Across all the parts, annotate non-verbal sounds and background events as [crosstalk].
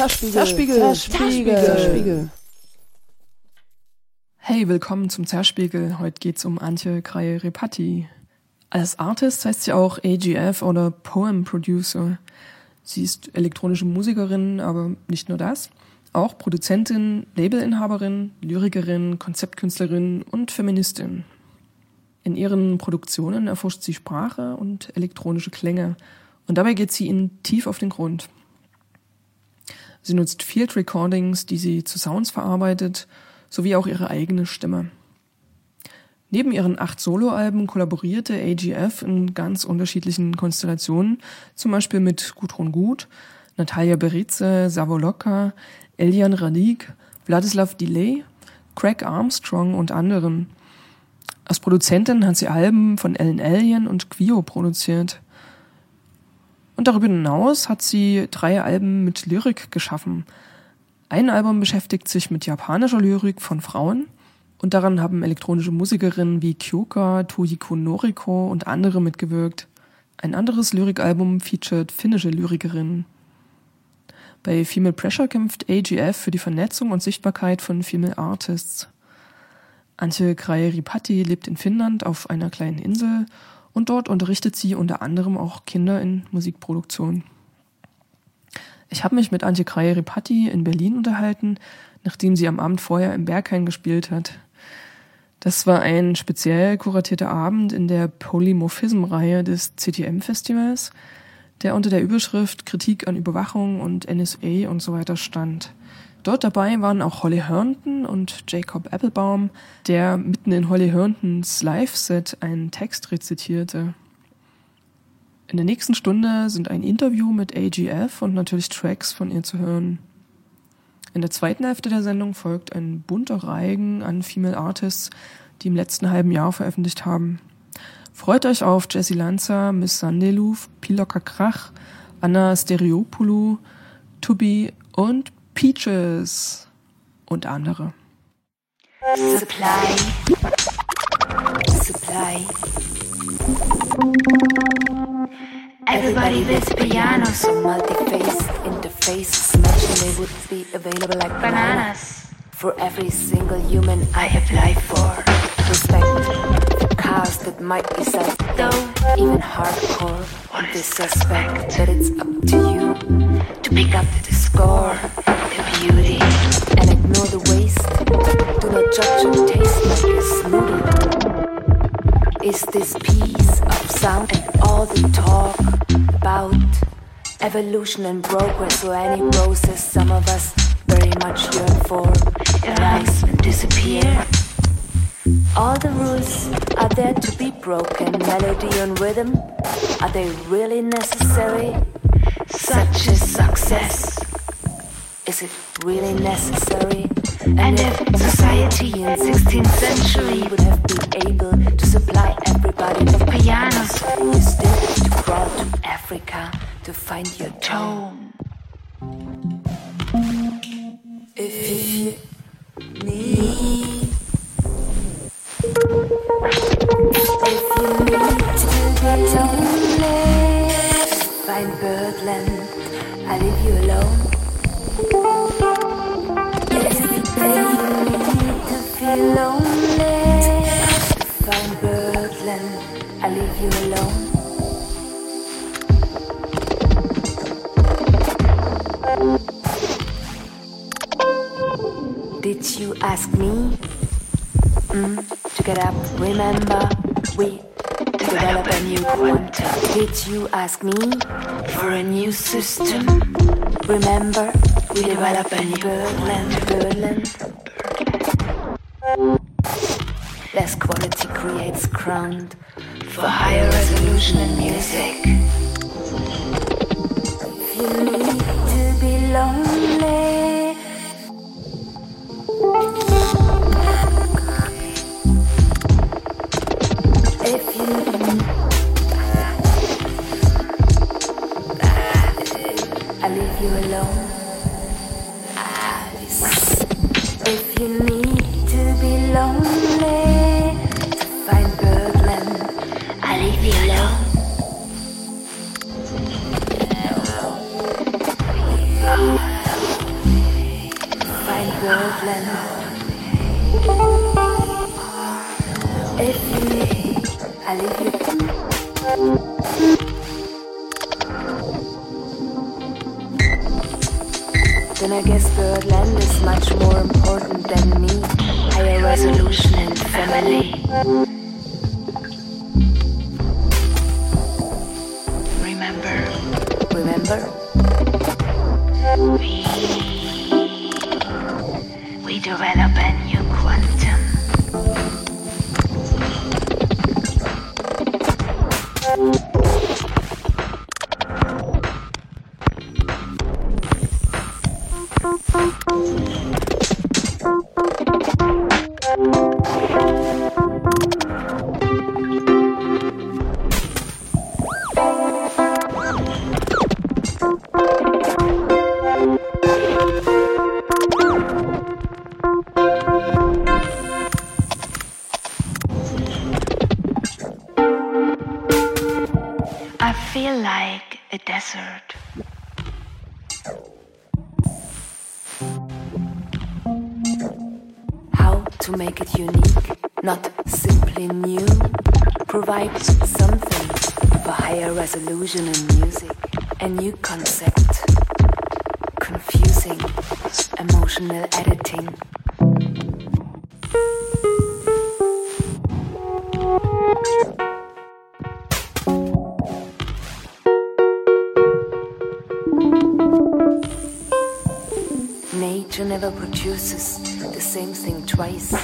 Zerspiegel. Zerspiegel. Zerspiegel. Zerspiegel. Hey, willkommen zum Zerspiegel. Heute geht's um Antje Kreie-Repatti. Als Artist heißt sie auch AGF oder Poem Producer. Sie ist elektronische Musikerin, aber nicht nur das. Auch Produzentin, Labelinhaberin, Lyrikerin, Konzeptkünstlerin und Feministin. In ihren Produktionen erforscht sie Sprache und elektronische Klänge. Und dabei geht sie ihnen tief auf den Grund. Sie nutzt Field Recordings, die sie zu Sounds verarbeitet, sowie auch ihre eigene Stimme. Neben ihren acht Soloalben kollaborierte AGF in ganz unterschiedlichen Konstellationen, zum Beispiel mit Gudrun Gut, Natalia Beritze, Savoloka, Elian Radik, Vladislav Delay, Craig Armstrong und anderen. Als Produzentin hat sie Alben von Ellen Alien und Quio produziert. Und darüber hinaus hat sie drei Alben mit Lyrik geschaffen. Ein Album beschäftigt sich mit japanischer Lyrik von Frauen und daran haben elektronische Musikerinnen wie Kyoka, Tohiko Noriko und andere mitgewirkt. Ein anderes Lyrikalbum featured finnische Lyrikerinnen. Bei Female Pressure kämpft AGF für die Vernetzung und Sichtbarkeit von Female Artists. Antje Krairipatti lebt in Finnland auf einer kleinen Insel und dort unterrichtet sie unter anderem auch Kinder in Musikproduktion. Ich habe mich mit Antje Krairipatti in Berlin unterhalten, nachdem sie am Abend vorher im Berghain gespielt hat. Das war ein speziell kuratierter Abend in der Polymorphism-Reihe des CTM-Festivals, der unter der Überschrift Kritik an Überwachung und NSA und so weiter stand. Dort dabei waren auch Holly Herndon und Jacob Applebaum, der mitten in Holly Herndons Live-Set einen Text rezitierte. In der nächsten Stunde sind ein Interview mit AGF und natürlich Tracks von ihr zu hören. In der zweiten Hälfte der Sendung folgt ein bunter Reigen an Female Artists, die im letzten halben Jahr veröffentlicht haben. Freut euch auf Jessie Lanza, Miss Sandeluf, Piloka Krach, Anna Stereopoulou, Tubi und Peaches und andere. Supply. Supply. Everybody builds pianos on multi-faced interfaces. Imagine they would be available like bananas. For every single human I apply for respect. Cars that might be though even hardcore on this suspect that it's up to you to pick up the score the beauty and ignore the waste. Do not judge your taste like a noodle. Is this piece of sound and all the talk about evolution and progress or any process some of us very much yearn for arise and disappear? All the rules are there to be broken. Melody and rhythm, are they really necessary? Such is success. Is it really necessary? And if society in 16th century would have been able to supply everybody with pianos, you still have to crawl to Africa to find your tone. If you need, Did you ask me? Mm, to get up? Remember, we develop a new quantum. Did you ask me for a new system? Remember, we develop a new birdland, birdland. Less quality creates ground for higher resolution in music. New concept. Confusing. Emotional editing. Nature never produces the same thing twice.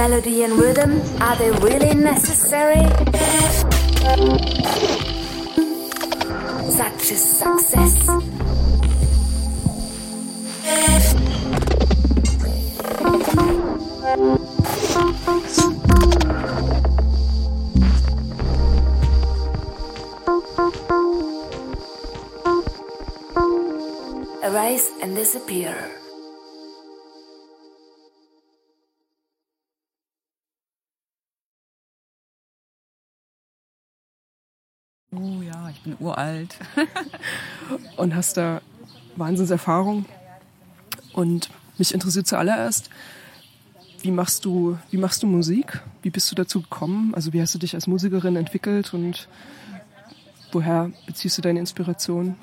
Melody and rhythm, are they really necessary? Such a success. Arise and disappear. Uralt. [laughs] und hast da Wahnsinnserfahrung. Und mich interessiert zuallererst, wie machst du, wie machst du Musik? Wie bist du dazu gekommen? Also wie hast du dich als Musikerin entwickelt und woher beziehst du deine Inspiration?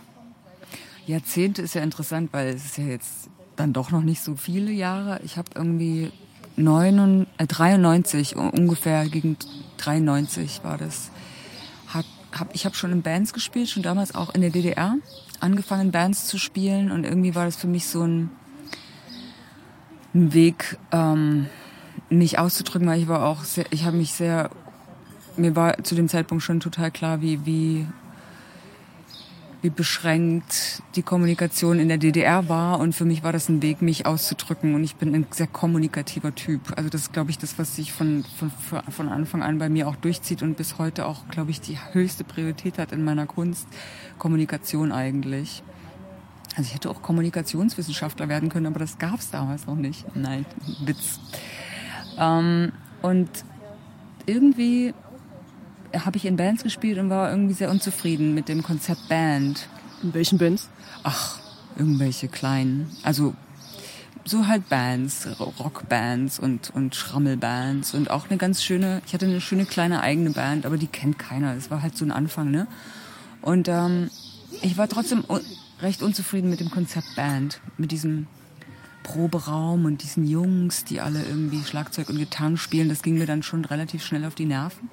Jahrzehnte ist ja interessant, weil es ist ja jetzt dann doch noch nicht so viele Jahre. Ich habe irgendwie 9, äh, 93 ungefähr gegen 93 war das. Hab, ich habe schon in Bands gespielt, schon damals auch in der DDR angefangen Bands zu spielen und irgendwie war das für mich so ein, ein Weg, ähm, mich auszudrücken, weil ich war auch sehr, ich habe mich sehr, mir war zu dem Zeitpunkt schon total klar, wie wie wie beschränkt die Kommunikation in der DDR war. Und für mich war das ein Weg, mich auszudrücken. Und ich bin ein sehr kommunikativer Typ. Also das ist, glaube ich, das, was sich von, von, von Anfang an bei mir auch durchzieht und bis heute auch, glaube ich, die höchste Priorität hat in meiner Kunst. Kommunikation eigentlich. Also ich hätte auch Kommunikationswissenschaftler werden können, aber das gab es damals noch nicht. Nein, Witz. Ähm, und irgendwie habe ich in Bands gespielt und war irgendwie sehr unzufrieden mit dem Konzept Band. In welchen Bands? Ach, irgendwelche kleinen. Also so halt Bands, Rockbands und, und Schrammelbands und auch eine ganz schöne, ich hatte eine schöne kleine eigene Band, aber die kennt keiner. Es war halt so ein Anfang, ne? Und ähm, ich war trotzdem un recht unzufrieden mit dem Konzept Band, mit diesem Proberaum und diesen Jungs, die alle irgendwie Schlagzeug und Gitarren spielen. Das ging mir dann schon relativ schnell auf die Nerven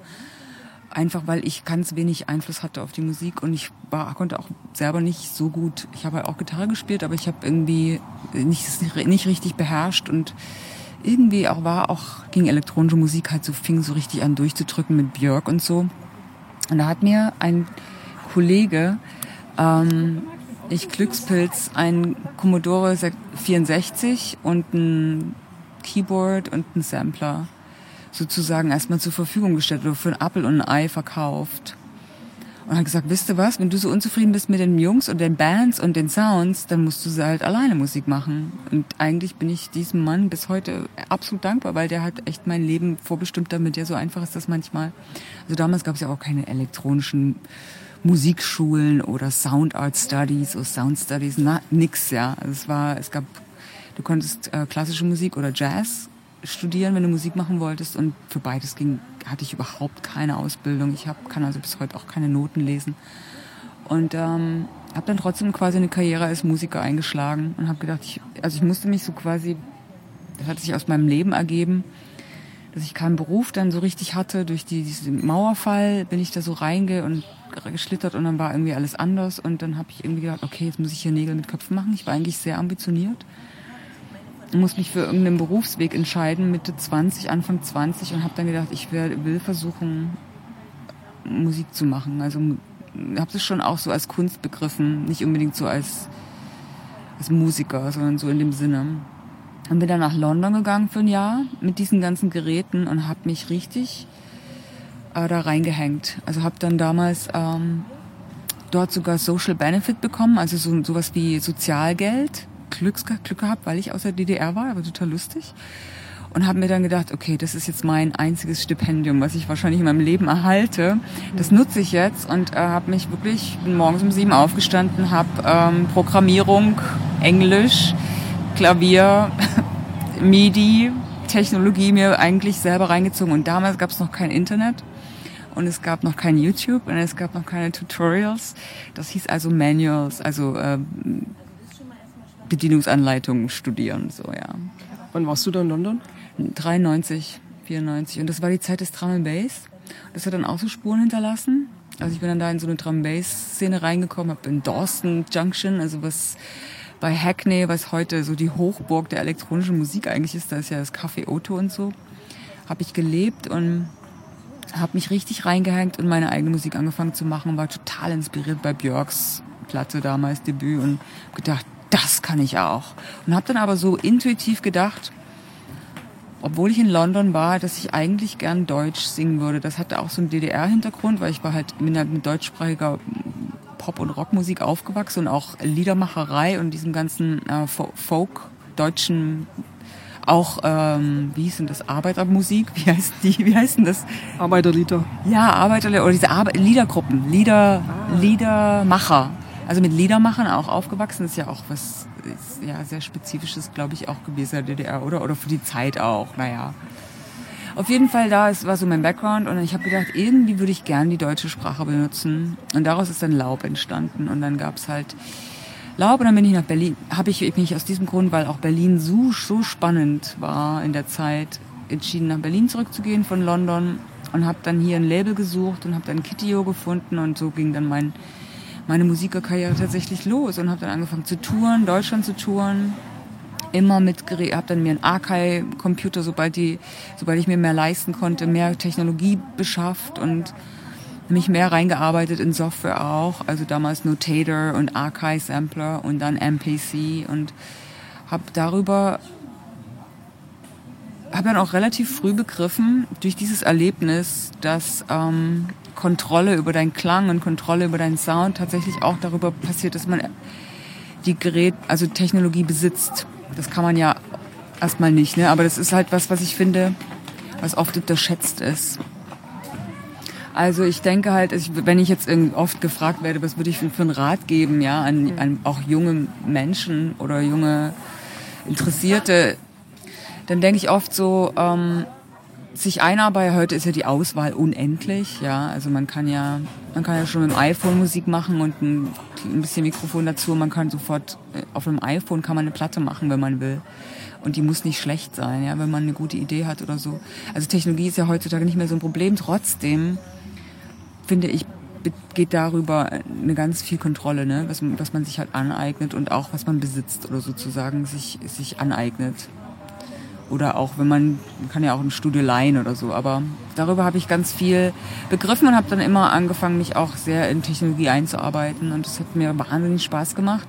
einfach weil ich ganz wenig Einfluss hatte auf die Musik und ich war, konnte auch selber nicht so gut. Ich habe auch Gitarre gespielt, aber ich habe irgendwie nicht, nicht richtig beherrscht und irgendwie auch war, auch ging elektronische Musik halt so, fing so richtig an durchzudrücken mit Björk und so. Und da hat mir ein Kollege, ähm, ich Glückspilz, ein Commodore 64 und ein Keyboard und ein Sampler sozusagen erstmal zur Verfügung gestellt oder für ein Apple und ein Ei verkauft. Und hat gesagt, wisst du was, wenn du so unzufrieden bist mit den Jungs und den Bands und den Sounds, dann musst du halt alleine Musik machen. Und eigentlich bin ich diesem Mann bis heute absolut dankbar, weil der hat echt mein Leben vorbestimmt damit. Ja, so einfach ist das manchmal. Also damals gab es ja auch keine elektronischen Musikschulen oder Sound Art Studies oder Sound Studies, na, nix, ja. Also es war, es gab, du konntest äh, klassische Musik oder Jazz studieren, wenn du Musik machen wolltest. Und für beides ging, hatte ich überhaupt keine Ausbildung. Ich hab, kann also bis heute auch keine Noten lesen. Und ähm, habe dann trotzdem quasi eine Karriere als Musiker eingeschlagen und habe gedacht, ich, also ich musste mich so quasi, das hat sich aus meinem Leben ergeben, dass ich keinen Beruf dann so richtig hatte. Durch die, diesen Mauerfall bin ich da so reinge und geschlittert und dann war irgendwie alles anders. Und dann habe ich irgendwie gedacht, okay, jetzt muss ich hier Nägel mit Köpfen machen. Ich war eigentlich sehr ambitioniert muss mich für irgendeinen Berufsweg entscheiden, Mitte 20, Anfang 20 und habe dann gedacht, ich will versuchen, Musik zu machen. Also habe das schon auch so als Kunst begriffen, nicht unbedingt so als, als Musiker, sondern so in dem Sinne. Und bin dann nach London gegangen für ein Jahr mit diesen ganzen Geräten und habe mich richtig äh, da reingehängt. Also habe dann damals ähm, dort sogar Social Benefit bekommen, also so sowas wie Sozialgeld Glück, Glück gehabt, weil ich aus der DDR war, aber total lustig. Und habe mir dann gedacht, okay, das ist jetzt mein einziges Stipendium, was ich wahrscheinlich in meinem Leben erhalte. Das nutze ich jetzt und äh, habe mich wirklich, morgens um sieben aufgestanden, habe ähm, Programmierung, Englisch, Klavier, [laughs] MIDI, Technologie mir eigentlich selber reingezogen. Und damals gab es noch kein Internet und es gab noch kein YouTube und es gab noch keine Tutorials. Das hieß also Manuals, also äh, Bedienungsanleitungen studieren, so, ja. Wann warst du da in London? 93, 94. Und das war die Zeit des Drum and Bass. Das hat dann auch so Spuren hinterlassen. Also ich bin dann da in so eine Drum Bass Szene reingekommen, habe in Dawson Junction, also was bei Hackney, was heute so die Hochburg der elektronischen Musik eigentlich ist, da ist ja das Café Otto und so, habe ich gelebt und habe mich richtig reingehängt und meine eigene Musik angefangen zu machen, war total inspiriert bei Björks Platte damals Debüt und gedacht, das kann ich auch. Und habe dann aber so intuitiv gedacht, obwohl ich in London war, dass ich eigentlich gern Deutsch singen würde. Das hatte auch so einen DDR-Hintergrund, weil ich war halt mit, mit deutschsprachiger Pop- und Rockmusik aufgewachsen und auch Liedermacherei und diesem ganzen äh, Folk, deutschen auch, ähm, wie hieß denn das, Arbeitermusik? Wie heißt die, wie heißt denn das? Arbeiterlieder. Ja, Arbeiterlieder, oder diese Arbe Liedergruppen, Lieder, ah. Liedermacher also mit Liedermachern auch aufgewachsen, ist ja auch was ist ja sehr spezifisches, glaube ich, auch gewesen in der DDR, oder? Oder für die Zeit auch, naja. Auf jeden Fall da war so mein Background und ich habe gedacht, irgendwie würde ich gern die deutsche Sprache benutzen. Und daraus ist dann Laub entstanden. Und dann gab's halt Laub und dann bin ich nach Berlin. Habe ich bin ich aus diesem Grund, weil auch Berlin so, so spannend war in der Zeit, entschieden nach Berlin zurückzugehen von London und habe dann hier ein Label gesucht und habe dann Kitio gefunden und so ging dann mein meine Musikerkarriere tatsächlich los und habe dann angefangen zu touren, Deutschland zu touren. Immer mit habe dann mir einen Archive-Computer, sobald die, sobald ich mir mehr leisten konnte, mehr Technologie beschafft und mich mehr reingearbeitet in Software auch. Also damals Notator und Archive Sampler und dann MPC und habe darüber habe dann auch relativ früh begriffen durch dieses Erlebnis, dass ähm, Kontrolle über deinen Klang und Kontrolle über deinen Sound tatsächlich auch darüber passiert, dass man die Gerät, also Technologie besitzt. Das kann man ja erstmal nicht, ne? Aber das ist halt was, was ich finde, was oft unterschätzt ist. Also ich denke halt, wenn ich jetzt oft gefragt werde, was würde ich für einen Rat geben, ja, an, an auch junge Menschen oder junge Interessierte, dann denke ich oft so, ähm, sich einarbeiten. Heute ist ja die Auswahl unendlich. Ja, also man kann ja, man kann ja schon mit dem iPhone Musik machen und ein, ein bisschen Mikrofon dazu. Man kann sofort äh, auf einem iPhone kann man eine Platte machen, wenn man will. Und die muss nicht schlecht sein, ja, wenn man eine gute Idee hat oder so. Also Technologie ist ja heutzutage nicht mehr so ein Problem. Trotzdem finde ich geht darüber eine ganz viel Kontrolle, ne? was, was man sich halt aneignet und auch was man besitzt oder sozusagen sich, sich aneignet. Oder auch wenn man, man kann ja auch ein Studio leihen oder so. Aber darüber habe ich ganz viel begriffen und habe dann immer angefangen, mich auch sehr in Technologie einzuarbeiten. Und das hat mir wahnsinnig Spaß gemacht.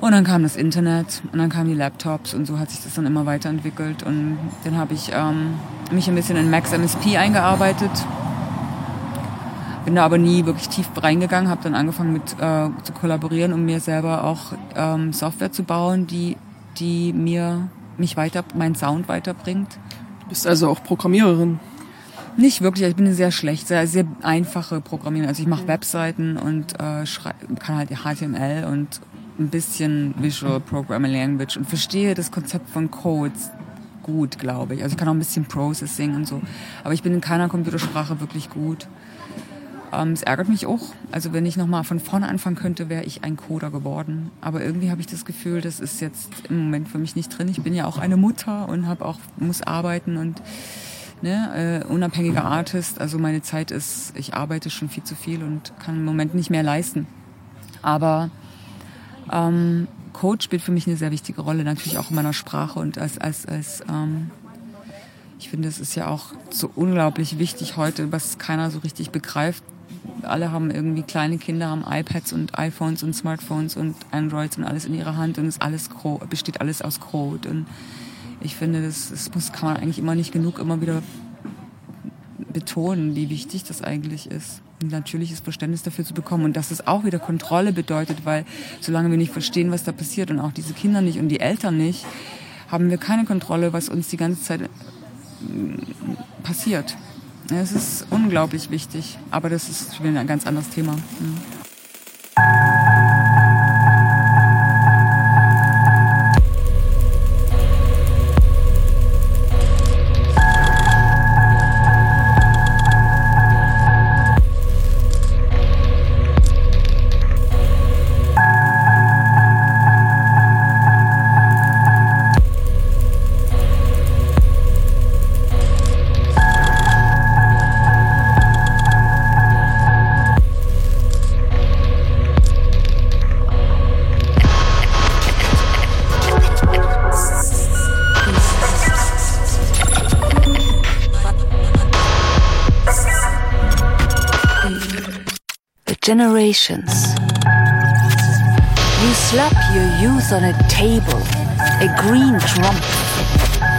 Und dann kam das Internet und dann kamen die Laptops und so hat sich das dann immer weiterentwickelt. Und dann habe ich ähm, mich ein bisschen in Max MSP eingearbeitet. Bin da aber nie wirklich tief reingegangen, habe dann angefangen mit äh, zu kollaborieren, um mir selber auch ähm, Software zu bauen, die, die mir mich weiter, meinen Sound weiterbringt. Du bist also auch Programmiererin? Nicht wirklich, ich bin sehr schlecht, sehr, sehr einfache Programmiererin. Also ich mache Webseiten und äh, kann halt HTML und ein bisschen Visual Programming Language und verstehe das Konzept von Codes gut, glaube ich. Also ich kann auch ein bisschen Processing und so. Aber ich bin in keiner Computersprache wirklich gut. Ähm, es ärgert mich auch. Also wenn ich nochmal von vorne anfangen könnte, wäre ich ein Coder geworden. Aber irgendwie habe ich das Gefühl, das ist jetzt im Moment für mich nicht drin. Ich bin ja auch eine Mutter und habe auch muss arbeiten und ne, äh, unabhängiger Artist. Also meine Zeit ist, ich arbeite schon viel zu viel und kann im Moment nicht mehr leisten. Aber ähm, Code spielt für mich eine sehr wichtige Rolle, natürlich auch in meiner Sprache und als als als ähm, ich finde, es ist ja auch so unglaublich wichtig heute, was keiner so richtig begreift, alle haben irgendwie kleine Kinder, haben iPads und iPhones und Smartphones und Androids und alles in ihrer Hand und es alles besteht alles aus Code. Und ich finde, das, das muss, kann man eigentlich immer nicht genug immer wieder betonen, wie wichtig das eigentlich ist. Ein natürliches Verständnis dafür zu bekommen und dass es auch wieder Kontrolle bedeutet, weil solange wir nicht verstehen, was da passiert und auch diese Kinder nicht und die Eltern nicht, haben wir keine Kontrolle, was uns die ganze Zeit mm, passiert. Es ist unglaublich wichtig, aber das ist wieder ein ganz anderes Thema. Mhm. Generations. You slap your youth on a table, a green drum,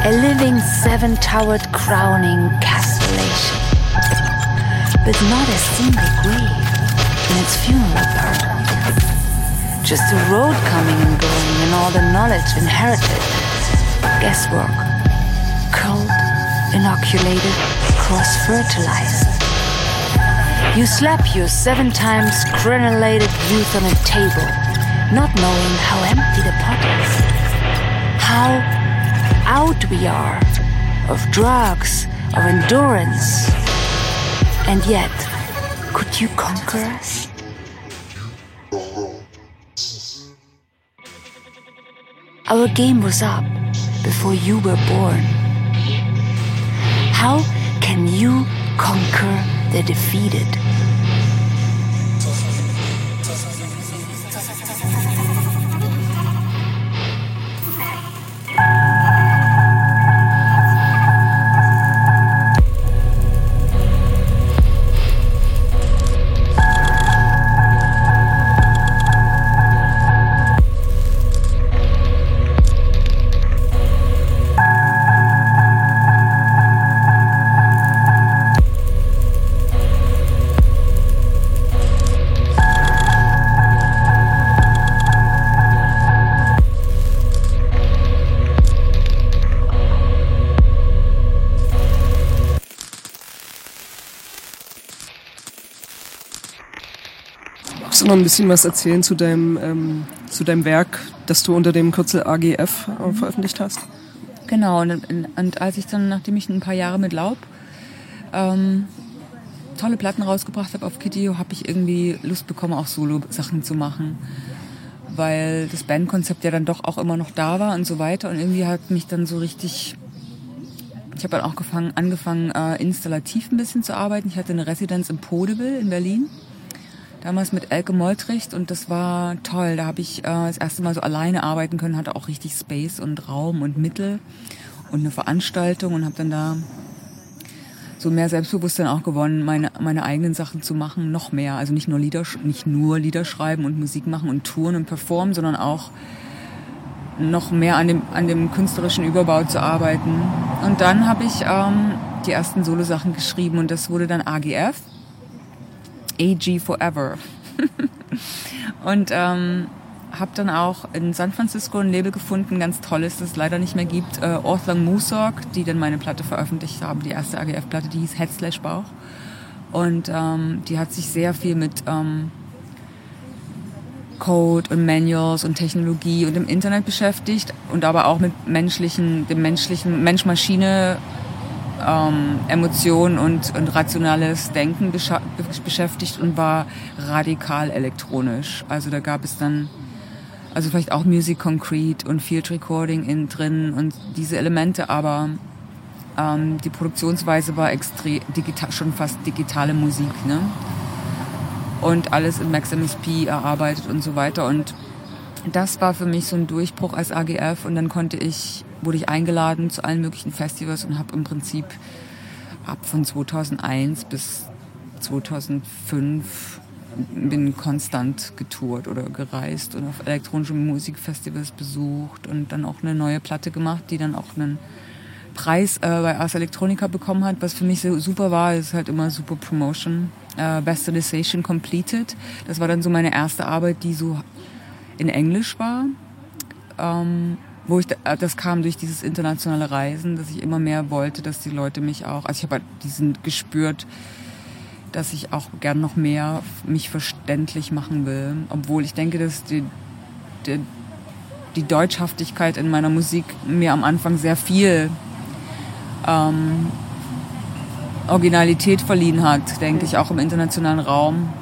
a living seven-towered crowning castellation, but not a single grave in its funeral parlor. Just a road coming and going and all the knowledge inherited. Guesswork. Cold, inoculated, cross-fertilized. You slap your seven times crenellated youth on a table, not knowing how empty the pot is. How out we are of drugs, of endurance. And yet, could you conquer us? Our game was up before you were born. How can you conquer the defeated? Du noch ein bisschen was erzählen zu deinem, ähm, zu deinem Werk, das du unter dem Kürzel AGF äh, veröffentlicht hast? Genau, und, und, als ich dann, nachdem ich ein paar Jahre mit Laub ähm, tolle Platten rausgebracht habe auf Kitty, habe ich irgendwie Lust bekommen, auch Solo-Sachen zu machen. Weil das Bandkonzept ja dann doch auch immer noch da war und so weiter. Und irgendwie hat mich dann so richtig ich habe dann auch gefangen, angefangen, äh, installativ ein bisschen zu arbeiten. Ich hatte eine Residenz im Podeville in Berlin damals mit Elke Moltricht und das war toll. Da habe ich äh, das erste Mal so alleine arbeiten können, hatte auch richtig Space und Raum und Mittel und eine Veranstaltung und habe dann da so mehr Selbstbewusstsein auch gewonnen, meine, meine eigenen Sachen zu machen, noch mehr. Also nicht nur Lieder, nicht nur Lieder schreiben und Musik machen und touren und performen, sondern auch noch mehr an dem, an dem künstlerischen Überbau zu arbeiten. Und dann habe ich ähm, die ersten Solo-Sachen geschrieben und das wurde dann AGF, AG Forever. [laughs] und ähm, habe dann auch in San Francisco ein Label gefunden, ganz tolles, das es leider nicht mehr gibt, äh, Orthlang Musok, die dann meine Platte veröffentlicht haben, die erste AGF-Platte, die hieß Head Slash Bauch. Und ähm, die hat sich sehr viel mit ähm, Code und Manuals und Technologie und im Internet beschäftigt und aber auch mit menschlichen, dem menschlichen Mensch-Maschine ähm, Emotionen und, und rationales Denken beschäftigt und war radikal elektronisch. Also da gab es dann also vielleicht auch Music Concrete und Field Recording in drin und diese Elemente, aber ähm, die Produktionsweise war extrem digital, schon fast digitale Musik, ne? Und alles in Max MSP erarbeitet und so weiter und das war für mich so ein Durchbruch als AGF und dann konnte ich, wurde ich eingeladen zu allen möglichen Festivals und habe im Prinzip ab von 2001 bis 2005 bin konstant getourt oder gereist und auf elektronische Musikfestivals besucht und dann auch eine neue Platte gemacht, die dann auch einen Preis äh, bei Ars Electronica bekommen hat, was für mich so super war, ist halt immer super Promotion. Äh, Bastardization Completed. Das war dann so meine erste Arbeit, die so in Englisch war. Ähm, wo ich, äh, das kam durch dieses internationale Reisen, dass ich immer mehr wollte, dass die Leute mich auch, also ich habe halt diesen gespürt, dass ich auch gern noch mehr mich verständlich machen will. Obwohl ich denke, dass die, die, die Deutschhaftigkeit in meiner Musik mir am Anfang sehr viel ähm, Originalität verliehen hat, denke ich, auch im internationalen Raum.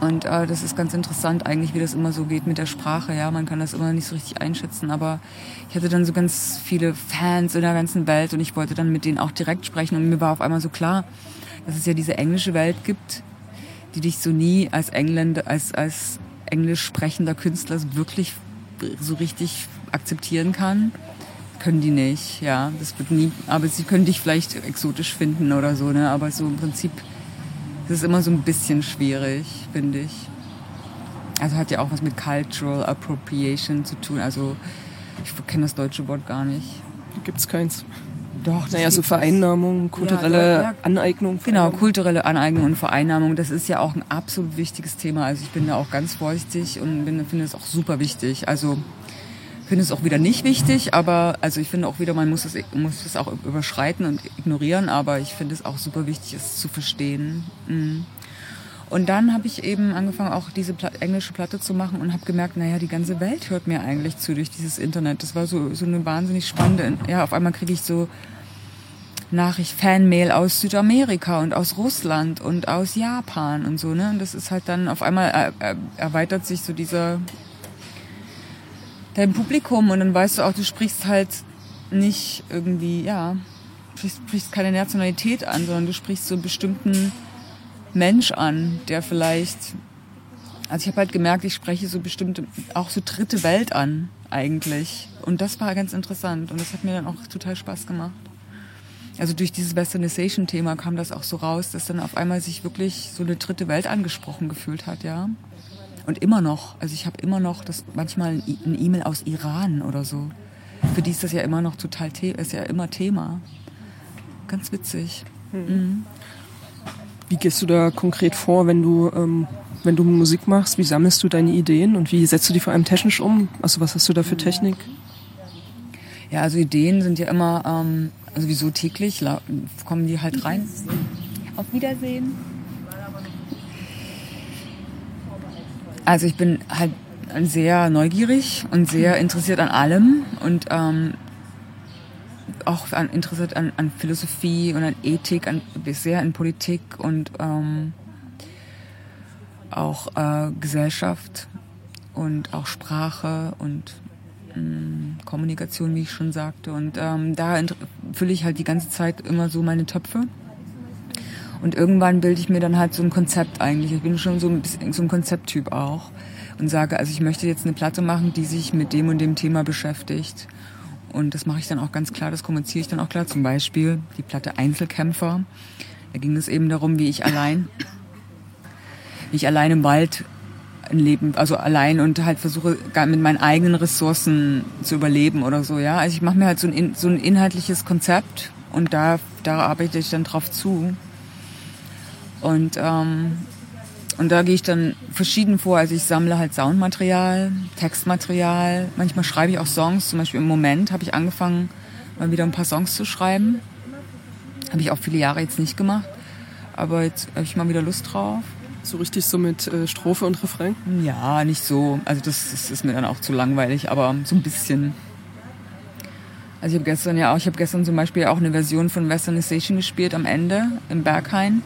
Und äh, das ist ganz interessant eigentlich, wie das immer so geht mit der Sprache. Ja, man kann das immer nicht so richtig einschätzen, aber ich hatte dann so ganz viele Fans in der ganzen Welt und ich wollte dann mit denen auch direkt sprechen und mir war auf einmal so klar, dass es ja diese englische Welt gibt, die dich so nie als Engländer, als, als englisch sprechender Künstler wirklich so richtig akzeptieren kann. Können die nicht, ja. Das wird nie, aber sie können dich vielleicht exotisch finden oder so, ne? Aber so im Prinzip ist es immer so ein bisschen schwierig, finde ich. Also hat ja auch was mit Cultural Appropriation zu tun. Also ich kenne das deutsche Wort gar nicht. Gibt's keins. Doch, naja, so Vereinnahmung, kulturelle ja, ja, Aneignung. Genau, kulturelle Aneignung und Vereinnahmung, das ist ja auch ein absolut wichtiges Thema. Also ich bin da auch ganz vorsichtig und finde es auch super wichtig. Also finde es auch wieder nicht wichtig, aber also ich finde auch wieder, man muss es, muss es auch überschreiten und ignorieren, aber ich finde es auch super wichtig, es zu verstehen. Mhm. Und dann habe ich eben angefangen, auch diese Pla englische Platte zu machen und habe gemerkt, naja, die ganze Welt hört mir eigentlich zu durch dieses Internet. Das war so, so eine wahnsinnig spannende, ja, auf einmal kriege ich so Nachricht, Fanmail aus Südamerika und aus Russland und aus Japan und so, ne? Und das ist halt dann auf einmal erweitert sich so dieser dein Publikum und dann weißt du auch, du sprichst halt nicht irgendwie, ja, sprichst, sprichst keine Nationalität an, sondern du sprichst so einen bestimmten Mensch an, der vielleicht, also ich habe halt gemerkt, ich spreche so bestimmte, auch so dritte Welt an eigentlich. Und das war ganz interessant und das hat mir dann auch total Spaß gemacht also durch dieses Westernization-Thema kam das auch so raus, dass dann auf einmal sich wirklich so eine dritte Welt angesprochen gefühlt hat, ja. Und immer noch, also ich habe immer noch das manchmal ein E-Mail aus Iran oder so. Für die ist das ja immer noch total, ist ja immer Thema. Ganz witzig. Mhm. Mhm. Wie gehst du da konkret vor, wenn du, ähm, wenn du Musik machst? Wie sammelst du deine Ideen und wie setzt du die vor allem technisch um? Also was hast du da für Technik? Ja, also Ideen sind ja immer ähm, sowieso täglich kommen die halt rein. Auf Wiedersehen. Also ich bin halt sehr neugierig und sehr interessiert an allem und ähm, auch an, interessiert an, an Philosophie und an Ethik, an, sehr an Politik und ähm, auch äh, Gesellschaft und auch Sprache und Kommunikation, wie ich schon sagte. Und ähm, da fülle ich halt die ganze Zeit immer so meine Töpfe. Und irgendwann bilde ich mir dann halt so ein Konzept eigentlich. Ich bin schon so ein so ein Konzepttyp auch. Und sage, also ich möchte jetzt eine Platte machen, die sich mit dem und dem Thema beschäftigt. und das mache ich dann auch ganz klar, das kommuniziere ich dann auch klar. Zum Beispiel die Platte Einzelkämpfer. Da ging es eben darum, wie ich allein, wie ich allein im Wald ein Leben, also allein und halt versuche mit meinen eigenen Ressourcen zu überleben oder so, ja. Also ich mache mir halt so ein, so ein inhaltliches Konzept und da, da arbeite ich dann drauf zu. Und, ähm, und da gehe ich dann verschieden vor. Also ich sammle halt Soundmaterial, Textmaterial. Manchmal schreibe ich auch Songs. Zum Beispiel im Moment habe ich angefangen, mal wieder ein paar Songs zu schreiben. Habe ich auch viele Jahre jetzt nicht gemacht. Aber jetzt habe ich mal wieder Lust drauf. So richtig so mit äh, Strophe und Refrain? Ja, nicht so. Also das, das ist mir dann auch zu langweilig, aber so ein bisschen. Also ich habe gestern ja auch, ich habe gestern zum Beispiel auch eine Version von Westernization gespielt am Ende im Berghain.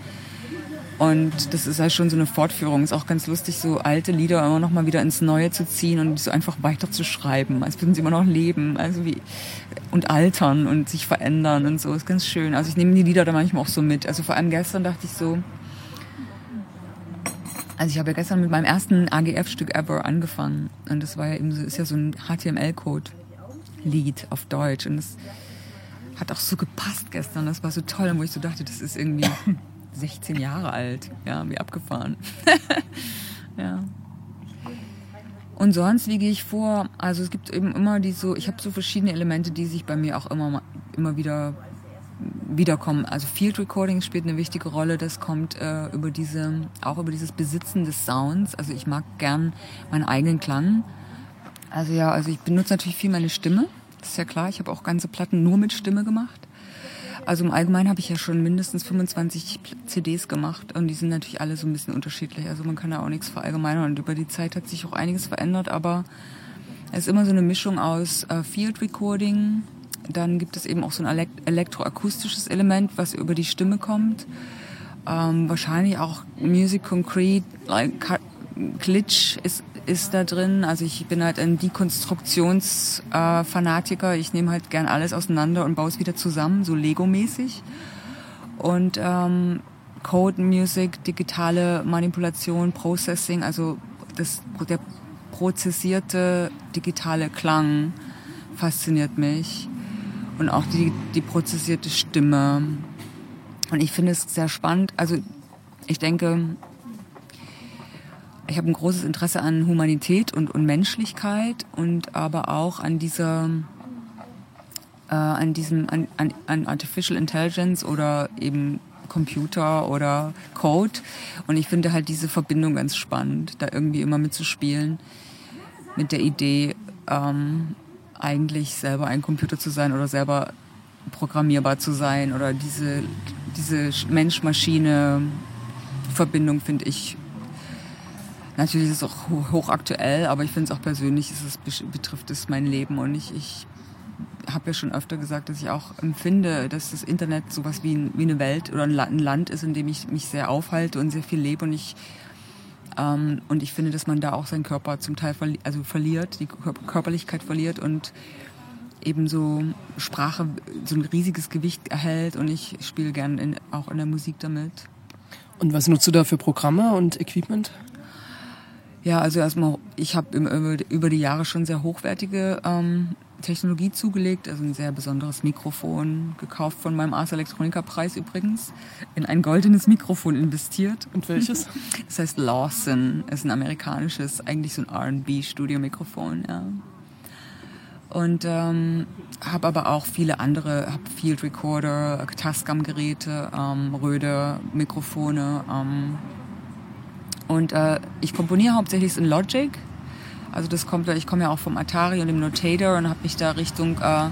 Und das ist halt schon so eine Fortführung. Ist auch ganz lustig, so alte Lieder immer noch mal wieder ins Neue zu ziehen und so einfach weiter zu schreiben, als würden sie immer noch leben, also wie und altern und sich verändern und so. Ist ganz schön. Also ich nehme die Lieder da manchmal auch so mit. Also vor allem gestern dachte ich so, also ich habe ja gestern mit meinem ersten AGF-Stück ever angefangen. Und das war ja eben so, ist ja so ein HTML-Code-Lied auf Deutsch. Und das hat auch so gepasst gestern. Das war so toll, wo ich so dachte, das ist irgendwie [laughs] 16 Jahre alt. Ja, wie abgefahren. [laughs] ja. Und sonst, wie gehe ich vor? Also es gibt eben immer die so, ich habe so verschiedene Elemente, die sich bei mir auch immer, immer wieder wiederkommen. Also Field Recording spielt eine wichtige Rolle. Das kommt äh, über diese, auch über dieses Besitzen des Sounds. Also ich mag gern meinen eigenen Klang. Also ja, also ich benutze natürlich viel meine Stimme. Das ist ja klar. Ich habe auch ganze Platten nur mit Stimme gemacht. Also im Allgemeinen habe ich ja schon mindestens 25 CDs gemacht und die sind natürlich alle so ein bisschen unterschiedlich. Also man kann da auch nichts verallgemeinern und über die Zeit hat sich auch einiges verändert, aber es ist immer so eine Mischung aus äh, Field Recording, dann gibt es eben auch so ein elektroakustisches Element, was über die Stimme kommt. Ähm, wahrscheinlich auch Music Concrete, like, Glitch ist, ist da drin. Also ich bin halt ein Dekonstruktionsfanatiker. Ich nehme halt gern alles auseinander und baue es wieder zusammen, so Lego-mäßig. Und ähm, Code Music, digitale Manipulation, Processing, also das, der prozessierte digitale Klang fasziniert mich und auch die, die prozessierte Stimme. Und ich finde es sehr spannend. Also ich denke, ich habe ein großes Interesse an Humanität und, und Menschlichkeit und aber auch an dieser äh, an diesem an, an, an Artificial Intelligence oder eben Computer oder Code. Und ich finde halt diese Verbindung ganz spannend, da irgendwie immer mitzuspielen mit der Idee, ähm, eigentlich selber ein Computer zu sein oder selber programmierbar zu sein oder diese, diese Mensch-Maschine-Verbindung finde ich Natürlich ist es auch hochaktuell, aber ich finde es auch persönlich, es, betrifft es mein Leben und ich, ich habe ja schon öfter gesagt, dass ich auch empfinde, dass das Internet sowas wie, wie eine Welt oder ein Land ist, in dem ich mich sehr aufhalte und sehr viel lebe und ich ähm, und ich finde, dass man da auch seinen Körper zum Teil verli also verliert, die Körperlichkeit verliert und eben so Sprache so ein riesiges Gewicht erhält und ich spiele gern auch in der Musik damit. Und was nutzt du da für Programme und Equipment? Ja, also erstmal, ich habe über die Jahre schon sehr hochwertige ähm, Technologie zugelegt, also ein sehr besonderes Mikrofon, gekauft von meinem Ars Electronica Preis übrigens, in ein goldenes Mikrofon investiert. Und welches? [laughs] Das heißt Lawson, ist ein amerikanisches, eigentlich so ein R&B Studiomikrofon, ja. Und ähm, habe aber auch viele andere, habe Field Recorder, Tascam Geräte, ähm, Röde Mikrofone. Ähm, und äh, ich komponiere hauptsächlich in Logic also das kommt, ich komme ja auch vom Atari und dem Notator und habe mich da Richtung äh,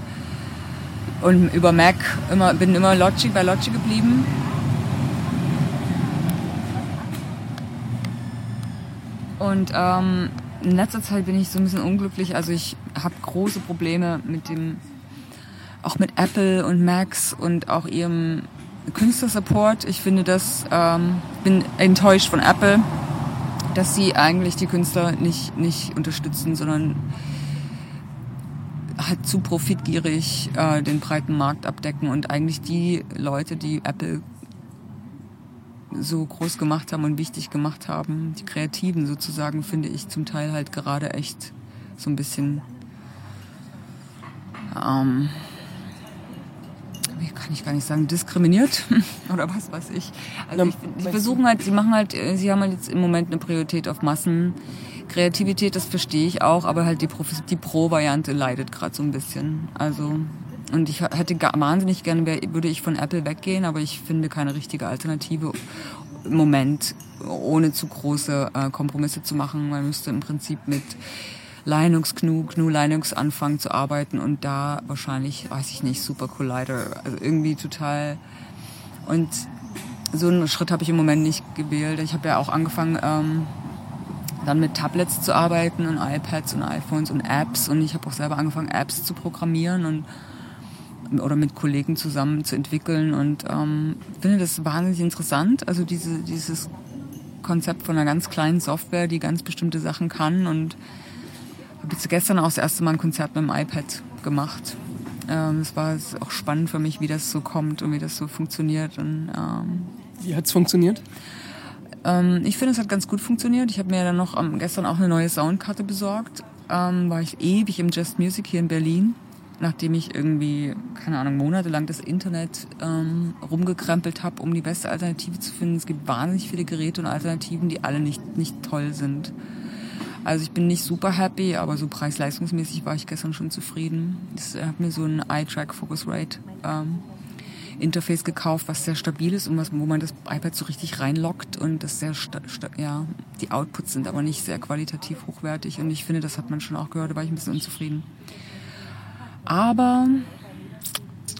und über Mac immer bin immer Logic bei Logic geblieben. Und ähm, in letzter Zeit bin ich so ein bisschen unglücklich. Also ich habe große Probleme mit dem, auch mit Apple und Macs und auch ihrem Künstlersupport. Ich finde das, ähm, bin enttäuscht von Apple dass sie eigentlich die Künstler nicht, nicht unterstützen, sondern halt zu profitgierig äh, den breiten Markt abdecken und eigentlich die Leute, die Apple so groß gemacht haben und wichtig gemacht haben, die Kreativen sozusagen, finde ich zum Teil halt gerade echt so ein bisschen ähm, kann ich gar nicht sagen, diskriminiert [laughs] oder was weiß ich. Also ich, die versuchen halt, sie machen halt, äh, sie haben halt jetzt im Moment eine Priorität auf Massen. Kreativität, das verstehe ich auch, aber halt die, Pro, die Pro-Variante leidet gerade so ein bisschen. Also und ich hätte wahnsinnig gerne, würde ich von Apple weggehen, aber ich finde keine richtige Alternative im Moment, ohne zu große äh, Kompromisse zu machen. Man müsste im Prinzip mit GNU Linux anfangen zu arbeiten und da wahrscheinlich, weiß ich nicht, Super Collider, also irgendwie total und so einen Schritt habe ich im Moment nicht gewählt. Ich habe ja auch angefangen, ähm, dann mit Tablets zu arbeiten und iPads und iPhones und Apps und ich habe auch selber angefangen, Apps zu programmieren und oder mit Kollegen zusammen zu entwickeln und ähm, finde das wahnsinnig interessant. Also diese, dieses Konzept von einer ganz kleinen Software, die ganz bestimmte Sachen kann und habe jetzt gestern auch das erste Mal ein Konzert mit dem iPad gemacht. Ähm, es war auch spannend für mich, wie das so kommt und wie das so funktioniert. Und, ähm, wie hat's funktioniert? Ähm, ich finde, es hat ganz gut funktioniert. Ich habe mir dann noch ähm, gestern auch eine neue Soundkarte besorgt. Ähm, war ich ewig im Just Music hier in Berlin nachdem ich irgendwie, keine Ahnung, monatelang das Internet ähm, rumgekrempelt habe, um die beste Alternative zu finden. Es gibt wahnsinnig viele Geräte und Alternativen, die alle nicht, nicht toll sind. Also ich bin nicht super happy, aber so preis-leistungsmäßig war ich gestern schon zufrieden. Ich habe mir so ein iTrack Focusrite ähm, Interface gekauft, was sehr stabil ist und was, wo man das iPad so richtig reinlockt und das sehr, ja, die Outputs sind aber nicht sehr qualitativ hochwertig und ich finde, das hat man schon auch gehört, da war ich ein bisschen unzufrieden. Aber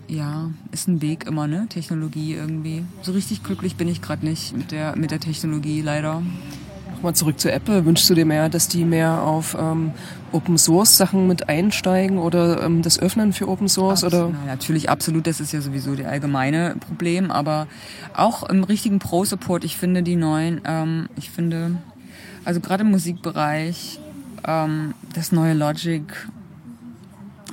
ja, ist ein Weg immer, ne? Technologie irgendwie. So richtig glücklich bin ich gerade nicht mit der, mit der Technologie, leider. Nochmal zurück zu Apple. Wünschst du dir mehr, dass die mehr auf ähm, Open Source Sachen mit einsteigen oder ähm, das öffnen für Open Source? Absolut, oder? Na, natürlich, absolut. Das ist ja sowieso der allgemeine Problem. Aber auch im richtigen Pro-Support, ich finde die neuen, ähm, ich finde, also gerade im Musikbereich, ähm, das neue Logic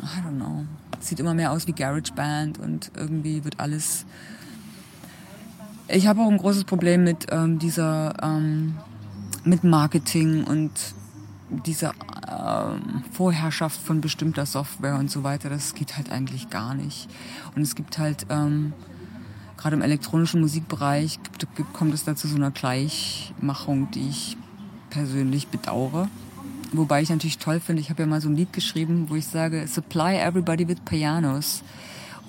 I don't know, sieht immer mehr aus wie GarageBand und irgendwie wird alles. Ich habe auch ein großes Problem mit ähm, dieser, ähm, mit Marketing und dieser ähm, Vorherrschaft von bestimmter Software und so weiter. Das geht halt eigentlich gar nicht. Und es gibt halt ähm, gerade im elektronischen Musikbereich gibt, kommt es da zu so einer Gleichmachung, die ich persönlich bedauere. Wobei ich natürlich toll finde, ich habe ja mal so ein Lied geschrieben, wo ich sage, supply everybody with pianos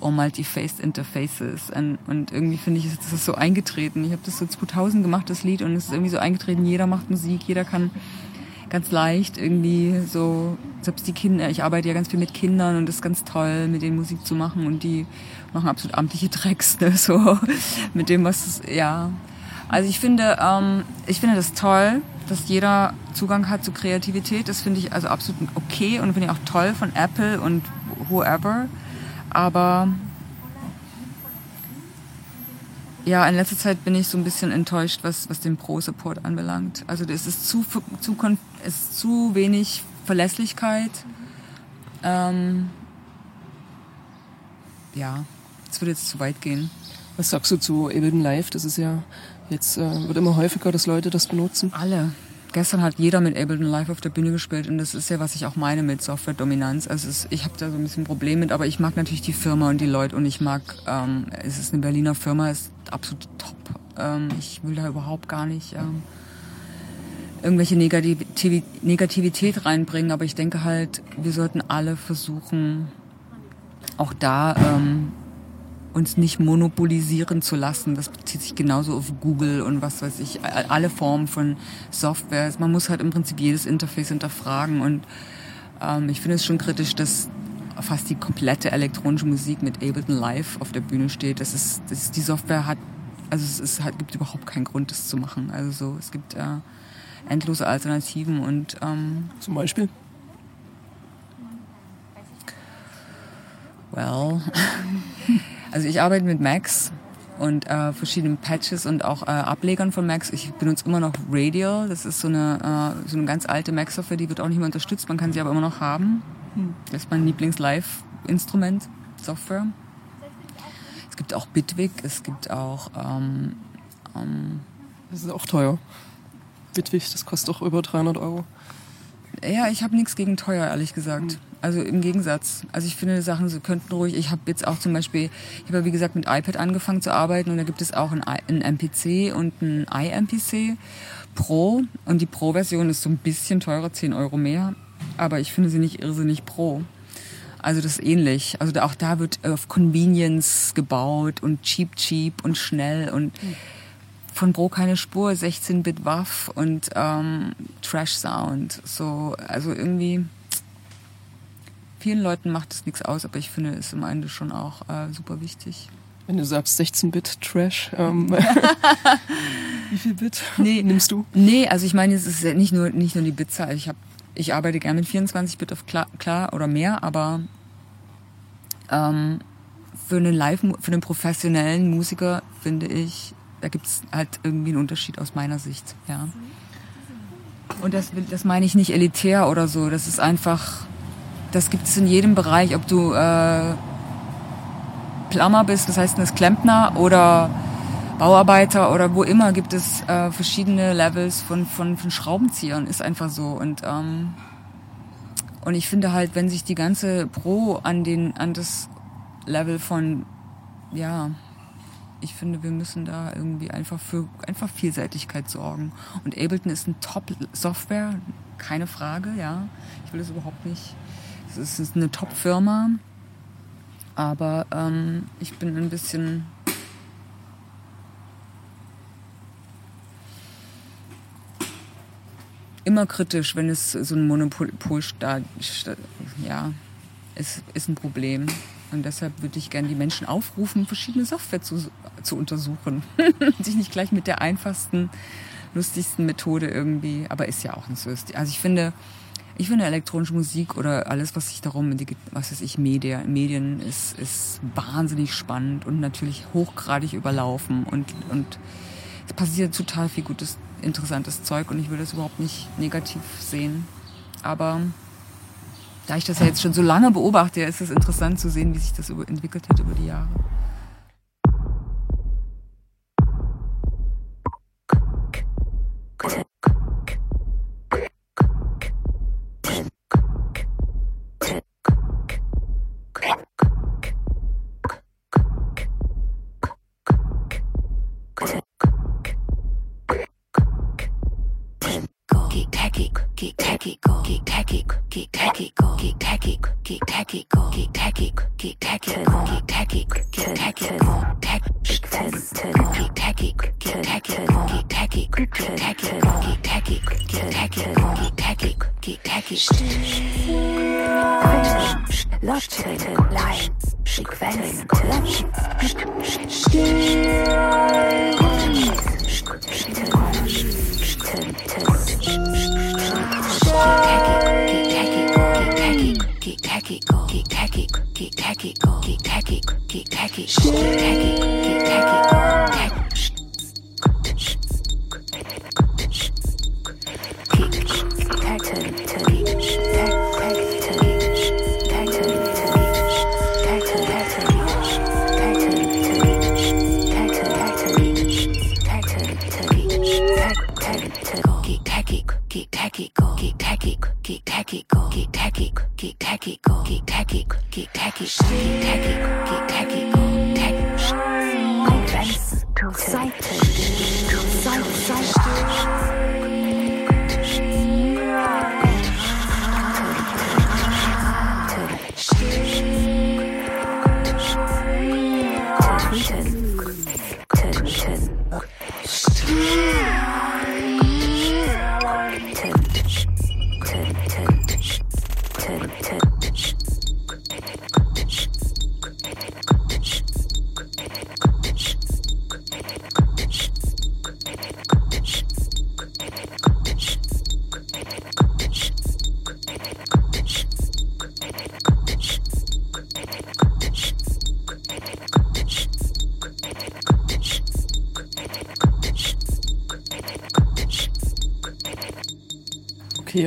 or multi-faced interfaces. Und, und irgendwie finde ich, ist das so eingetreten. Ich habe das so 2000 gemacht, das Lied, und es ist irgendwie so eingetreten, jeder macht Musik, jeder kann ganz leicht irgendwie so, selbst die Kinder, ich arbeite ja ganz viel mit Kindern und das ist ganz toll, mit denen Musik zu machen und die machen absolut amtliche Tracks, ne, so, [laughs] mit dem, was, ja. Also ich finde, ähm, ich finde das toll, dass jeder Zugang hat zu Kreativität. Das finde ich also absolut okay und finde ich auch toll von Apple und whoever. Aber ja, in letzter Zeit bin ich so ein bisschen enttäuscht, was, was den Pro-Support anbelangt. Also es ist zu, zu, es ist zu wenig Verlässlichkeit. Ähm, ja, es würde jetzt zu weit gehen. Was sagst du zu Ableton Live? Das ist ja Jetzt äh, wird immer häufiger, dass Leute das benutzen. Alle. Gestern hat jeder mit Ableton Live auf der Bühne gespielt und das ist ja, was ich auch meine mit Software-Dominanz. Also ist, ich habe da so ein bisschen ein Problem mit, aber ich mag natürlich die Firma und die Leute und ich mag, ähm, es ist eine Berliner Firma, ist absolut top. Ähm, ich will da überhaupt gar nicht ähm, irgendwelche Negativ Negativität reinbringen, aber ich denke halt, wir sollten alle versuchen, auch da ähm, uns nicht monopolisieren zu lassen. Das bezieht sich genauso auf Google und was weiß ich, alle Formen von Software. Man muss halt im Prinzip jedes Interface hinterfragen und ähm, ich finde es schon kritisch, dass fast die komplette elektronische Musik mit Ableton Live auf der Bühne steht. Das ist, das ist die Software hat, also es ist, halt, gibt überhaupt keinen Grund, das zu machen. Also so, es gibt äh, endlose Alternativen und ähm, zum Beispiel. Well. [laughs] [laughs] Also ich arbeite mit Macs und äh, verschiedenen Patches und auch äh, Ablegern von Macs. Ich benutze immer noch Radial. Das ist so eine, äh, so eine ganz alte Mac-Software, die wird auch nicht mehr unterstützt. Man kann sie aber immer noch haben. Das ist mein Lieblings-Live-Instrument, Software. Es gibt auch Bitwig, es gibt auch... Ähm, ähm, das ist auch teuer. Bitwig, das kostet auch über 300 Euro. Ja, ich habe nichts gegen teuer, ehrlich gesagt. Also im Gegensatz. Also ich finde, Sachen so könnten ruhig. Ich habe jetzt auch zum Beispiel, ich habe ja wie gesagt mit iPad angefangen zu arbeiten und da gibt es auch ein, ein MPC und ein iMPC Pro und die Pro-Version ist so ein bisschen teurer, 10 Euro mehr, aber ich finde sie nicht irrsinnig Pro. Also das ist ähnlich. Also auch da wird auf Convenience gebaut und cheap, cheap und schnell und von Pro keine Spur, 16-Bit Waff und ähm, Trash Sound. So, also irgendwie vielen Leuten macht es nichts aus, aber ich finde es im Ende schon auch äh, super wichtig. Wenn du sagst 16-Bit Trash, ähm, [laughs] [laughs] wie viel Bit nee, nimmst du? Nee, also ich meine, es ist nicht nur nicht nur die Bitzahl. Ich ich arbeite gerne mit 24 Bit auf klar, klar oder mehr, aber ähm, für einen Live für einen professionellen Musiker finde ich, da gibt's halt irgendwie einen Unterschied aus meiner Sicht, ja. Und das, das meine ich nicht elitär oder so. Das ist einfach, das gibt es in jedem Bereich, ob du äh, Plummer bist, das heißt, bist Klempner oder Bauarbeiter oder wo immer gibt es äh, verschiedene Levels von, von, von Schraubenziehern, ist einfach so. Und, ähm, und ich finde halt, wenn sich die ganze Pro an, den, an das Level von, ja, ich finde, wir müssen da irgendwie einfach für einfach Vielseitigkeit sorgen. Und Ableton ist ein Top-Software, keine Frage, ja. Ich will das überhaupt nicht. Es ist eine Top-Firma. Aber ähm, ich bin ein bisschen immer kritisch, wenn es so ein Monopol ja, ist, ist ein Problem. Und deshalb würde ich gerne die Menschen aufrufen, verschiedene Software zu, zu untersuchen. [laughs] Sich nicht gleich mit der einfachsten, lustigsten Methode irgendwie, aber ist ja auch nicht so. Also ich finde, ich finde elektronische Musik oder alles, was sich darum, was weiß ich, Media, Medien ist, ist wahnsinnig spannend und natürlich hochgradig überlaufen und, und es passiert total viel gutes, interessantes Zeug und ich will das überhaupt nicht negativ sehen. Aber da ich das ja jetzt schon so lange beobachte, ist es interessant zu sehen, wie sich das entwickelt hat über die Jahre.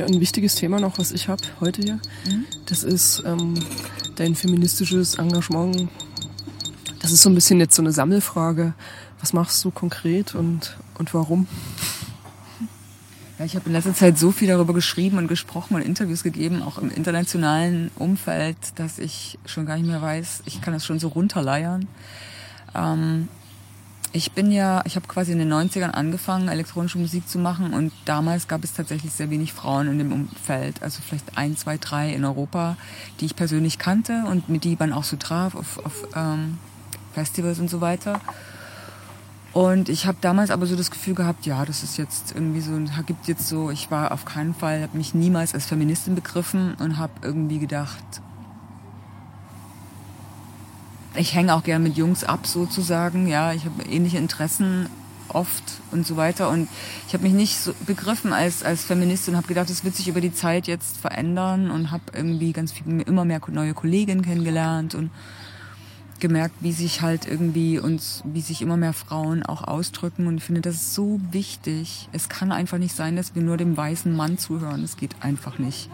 Ein wichtiges Thema noch, was ich habe heute hier, mhm. das ist ähm, dein feministisches Engagement. Das ist so ein bisschen jetzt so eine Sammelfrage. Was machst du konkret und, und warum? Ja, ich habe in letzter Zeit so viel darüber geschrieben und gesprochen und Interviews gegeben, auch im internationalen Umfeld, dass ich schon gar nicht mehr weiß, ich kann das schon so runterleiern. Ähm, ich bin ja, ich habe quasi in den 90ern angefangen, elektronische Musik zu machen und damals gab es tatsächlich sehr wenig Frauen in dem Umfeld. Also vielleicht ein, zwei, drei in Europa, die ich persönlich kannte und mit die man auch so traf auf, auf ähm, Festivals und so weiter. Und ich habe damals aber so das Gefühl gehabt, ja, das ist jetzt irgendwie so, gibt jetzt so, ich war auf keinen Fall, habe mich niemals als Feministin begriffen und habe irgendwie gedacht, ich hänge auch gerne mit Jungs ab sozusagen, ja, ich habe ähnliche Interessen oft und so weiter und ich habe mich nicht so begriffen als als Feministin habe gedacht, es wird sich über die Zeit jetzt verändern und habe irgendwie ganz viel immer mehr neue Kolleginnen kennengelernt und gemerkt, wie sich halt irgendwie uns, wie sich immer mehr Frauen auch ausdrücken und ich finde das so wichtig. Es kann einfach nicht sein, dass wir nur dem weißen Mann zuhören. Es geht einfach nicht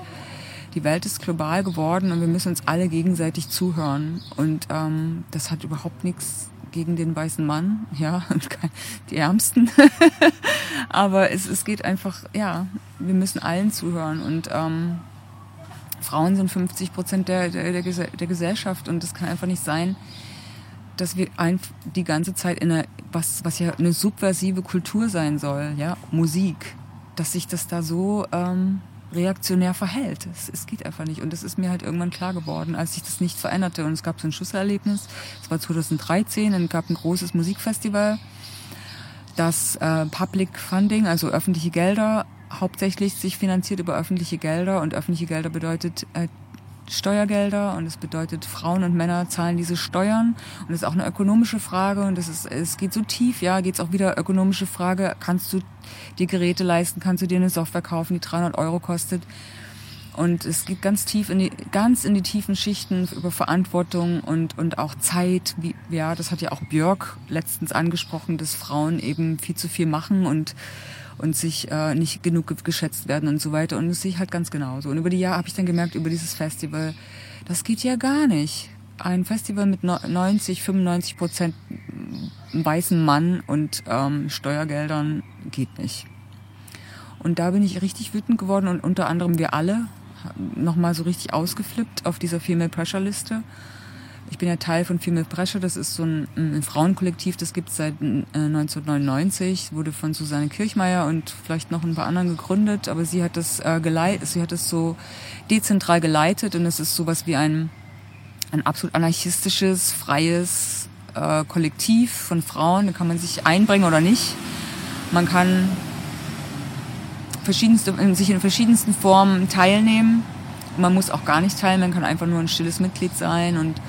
die Welt ist global geworden und wir müssen uns alle gegenseitig zuhören. Und ähm, das hat überhaupt nichts gegen den weißen Mann, [laughs] ja, die Ärmsten. [laughs] Aber es, es geht einfach, ja, wir müssen allen zuhören. Und ähm, Frauen sind 50 Prozent der, der, der, der Gesellschaft und es kann einfach nicht sein, dass wir ein, die ganze Zeit in einer, was, was ja eine subversive Kultur sein soll, ja, Musik, dass sich das da so ähm, reaktionär verhält. Es, es geht einfach nicht. Und das ist mir halt irgendwann klar geworden, als sich das nicht veränderte. Und es gab so ein Schlüsselerlebnis. Es war 2013, und es gab ein großes Musikfestival, das äh, Public Funding, also öffentliche Gelder, hauptsächlich sich finanziert über öffentliche Gelder. Und öffentliche Gelder bedeutet äh, Steuergelder und es bedeutet, Frauen und Männer zahlen diese Steuern. Und das ist auch eine ökonomische Frage und das ist, es geht so tief, ja, geht es auch wieder ökonomische Frage, kannst du dir Geräte leisten, kannst du dir eine Software kaufen, die 300 Euro kostet? Und es geht ganz tief in die, ganz in die tiefen Schichten über Verantwortung und, und auch Zeit. Wie, ja, das hat ja auch Björk letztens angesprochen, dass Frauen eben viel zu viel machen und und sich äh, nicht genug geschätzt werden und so weiter. Und das sehe ich halt ganz genauso. Und über die Jahre habe ich dann gemerkt, über dieses Festival, das geht ja gar nicht. Ein Festival mit 90, 95 Prozent weißen Mann und ähm, Steuergeldern geht nicht. Und da bin ich richtig wütend geworden und unter anderem wir alle nochmal so richtig ausgeflippt auf dieser Female Pressure Liste. Ich bin ja Teil von Female Pressure, das ist so ein, ein Frauenkollektiv, das gibt es seit äh, 1999, wurde von Susanne Kirchmeier und vielleicht noch ein paar anderen gegründet, aber sie hat das äh, geleitet, sie hat es so dezentral geleitet. Und es ist sowas wie ein, ein absolut anarchistisches, freies äh, Kollektiv von Frauen, da kann man sich einbringen oder nicht. Man kann verschiedenste, sich in verschiedensten Formen teilnehmen. Man muss auch gar nicht teilen, man kann einfach nur ein stilles Mitglied sein und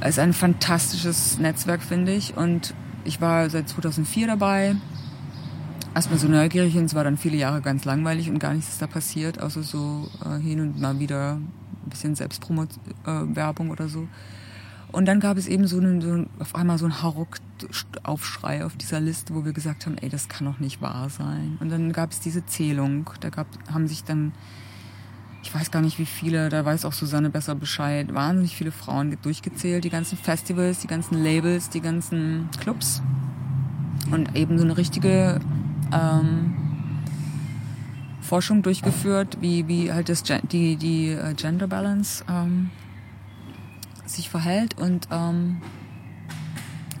es ist ein fantastisches Netzwerk, finde ich. Und ich war seit 2004 dabei. Erstmal so neugierig und es war dann viele Jahre ganz langweilig und gar nichts ist da passiert, außer so äh, hin und mal wieder ein bisschen Selbstpromo-Werbung äh, oder so. Und dann gab es eben so, einen, so auf einmal so einen Hauruck-Aufschrei auf dieser Liste, wo wir gesagt haben, ey, das kann doch nicht wahr sein. Und dann gab es diese Zählung. Da gab, haben sich dann ich weiß gar nicht wie viele, da weiß auch Susanne besser Bescheid, wahnsinnig viele Frauen durchgezählt, die ganzen Festivals, die ganzen Labels, die ganzen Clubs. Und eben so eine richtige ähm, Forschung durchgeführt, wie, wie halt das, die, die äh, Gender Balance ähm, sich verhält. Und ähm,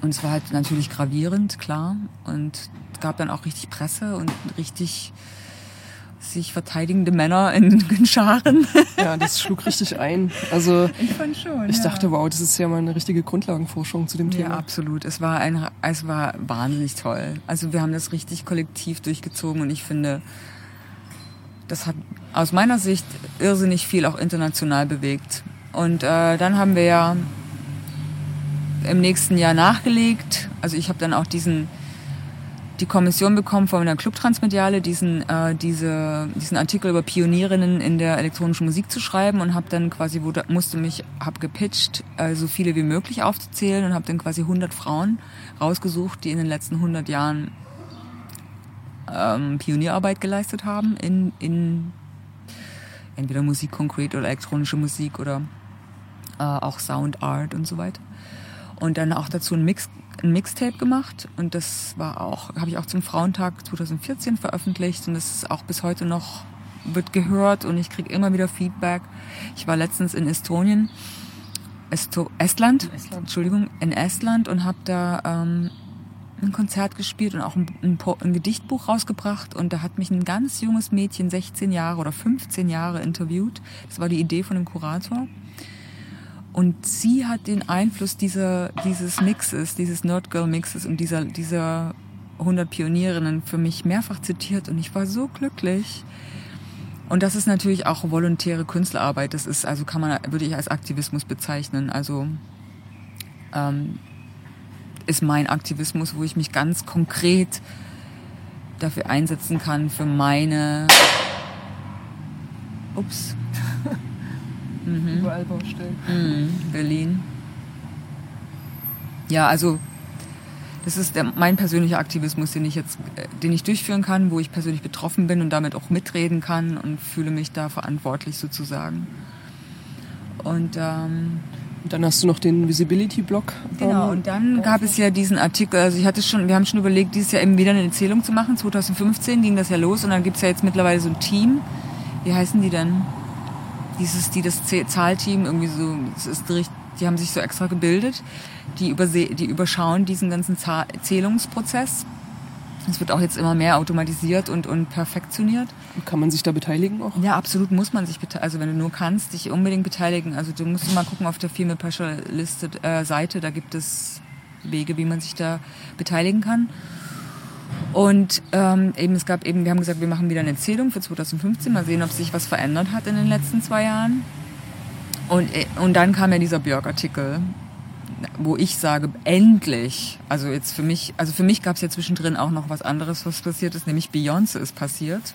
und es war halt natürlich gravierend, klar. Und es gab dann auch richtig Presse und richtig sich verteidigende Männer in, [laughs] in Scharen. Ja, das schlug richtig ein. Also [laughs] ich fand schon. Ich ja. dachte, wow, das ist ja mal eine richtige Grundlagenforschung zu dem Thema. Ja, absolut. Es war ein, es war wahnsinnig toll. Also wir haben das richtig kollektiv durchgezogen und ich finde, das hat aus meiner Sicht irrsinnig viel auch international bewegt. Und äh, dann haben wir ja im nächsten Jahr nachgelegt. Also ich habe dann auch diesen die Kommission bekommen von der Club Transmediale diesen, äh, diese, diesen Artikel über Pionierinnen in der elektronischen Musik zu schreiben und habe dann quasi, wurde, musste mich, habe gepitcht, äh, so viele wie möglich aufzuzählen und habe dann quasi 100 Frauen rausgesucht, die in den letzten 100 Jahren ähm, Pionierarbeit geleistet haben in, in entweder Musik konkret oder elektronische Musik oder äh, auch Sound Art und so weiter. Und dann auch dazu einen Mix ein Mixtape gemacht und das war auch, habe ich auch zum Frauentag 2014 veröffentlicht und das ist auch bis heute noch wird gehört und ich kriege immer wieder Feedback. Ich war letztens in Estonien, Esto Estland, Estland, Entschuldigung, in Estland und habe da ähm, ein Konzert gespielt und auch ein, ein, ein, Gedichtbuch rausgebracht und da hat mich ein ganz junges Mädchen, 16 Jahre oder 15 Jahre interviewt. Das war die Idee von dem Kurator. Und sie hat den Einfluss dieser, dieses Mixes, dieses Nerdgirl-Mixes und dieser, dieser 100 Pionierinnen für mich mehrfach zitiert und ich war so glücklich. Und das ist natürlich auch volontäre Künstlerarbeit. Das ist, also kann man, würde ich als Aktivismus bezeichnen. Also ähm, ist mein Aktivismus, wo ich mich ganz konkret dafür einsetzen kann, für meine. Ups. Mhm. Überall Baustellen. Mhm. Berlin. Ja, also das ist der, mein persönlicher Aktivismus, den ich jetzt, äh, den ich durchführen kann, wo ich persönlich betroffen bin und damit auch mitreden kann und fühle mich da verantwortlich sozusagen. Und ähm, dann hast du noch den Visibility-Blog. Genau, ähm, und dann gab es ja diesen Artikel, also ich hatte schon, wir haben schon überlegt, dieses Jahr eben wieder eine Erzählung zu machen. 2015 ging das ja los und dann gibt es ja jetzt mittlerweile so ein Team. Wie heißen die denn? Dieses, die das Zahlteam irgendwie so, das ist die haben sich so extra gebildet, die, überse die überschauen diesen ganzen Zählungsprozess es wird auch jetzt immer mehr automatisiert und, und perfektioniert. Kann man sich da beteiligen auch? Ja, absolut muss man sich beteiligen. Also wenn du nur kannst, dich unbedingt beteiligen. Also du musst mal gucken auf der Female Pressure Listed äh, Seite, da gibt es Wege, wie man sich da beteiligen kann. Und ähm, eben es gab eben, wir haben gesagt, wir machen wieder eine Erzählung für 2015, mal sehen, ob sich was verändert hat in den letzten zwei Jahren. Und, äh, und dann kam ja dieser Björk-Artikel wo ich sage, endlich, also jetzt für mich, also für mich gab es ja zwischendrin auch noch was anderes, was passiert ist, nämlich Beyoncé ist passiert,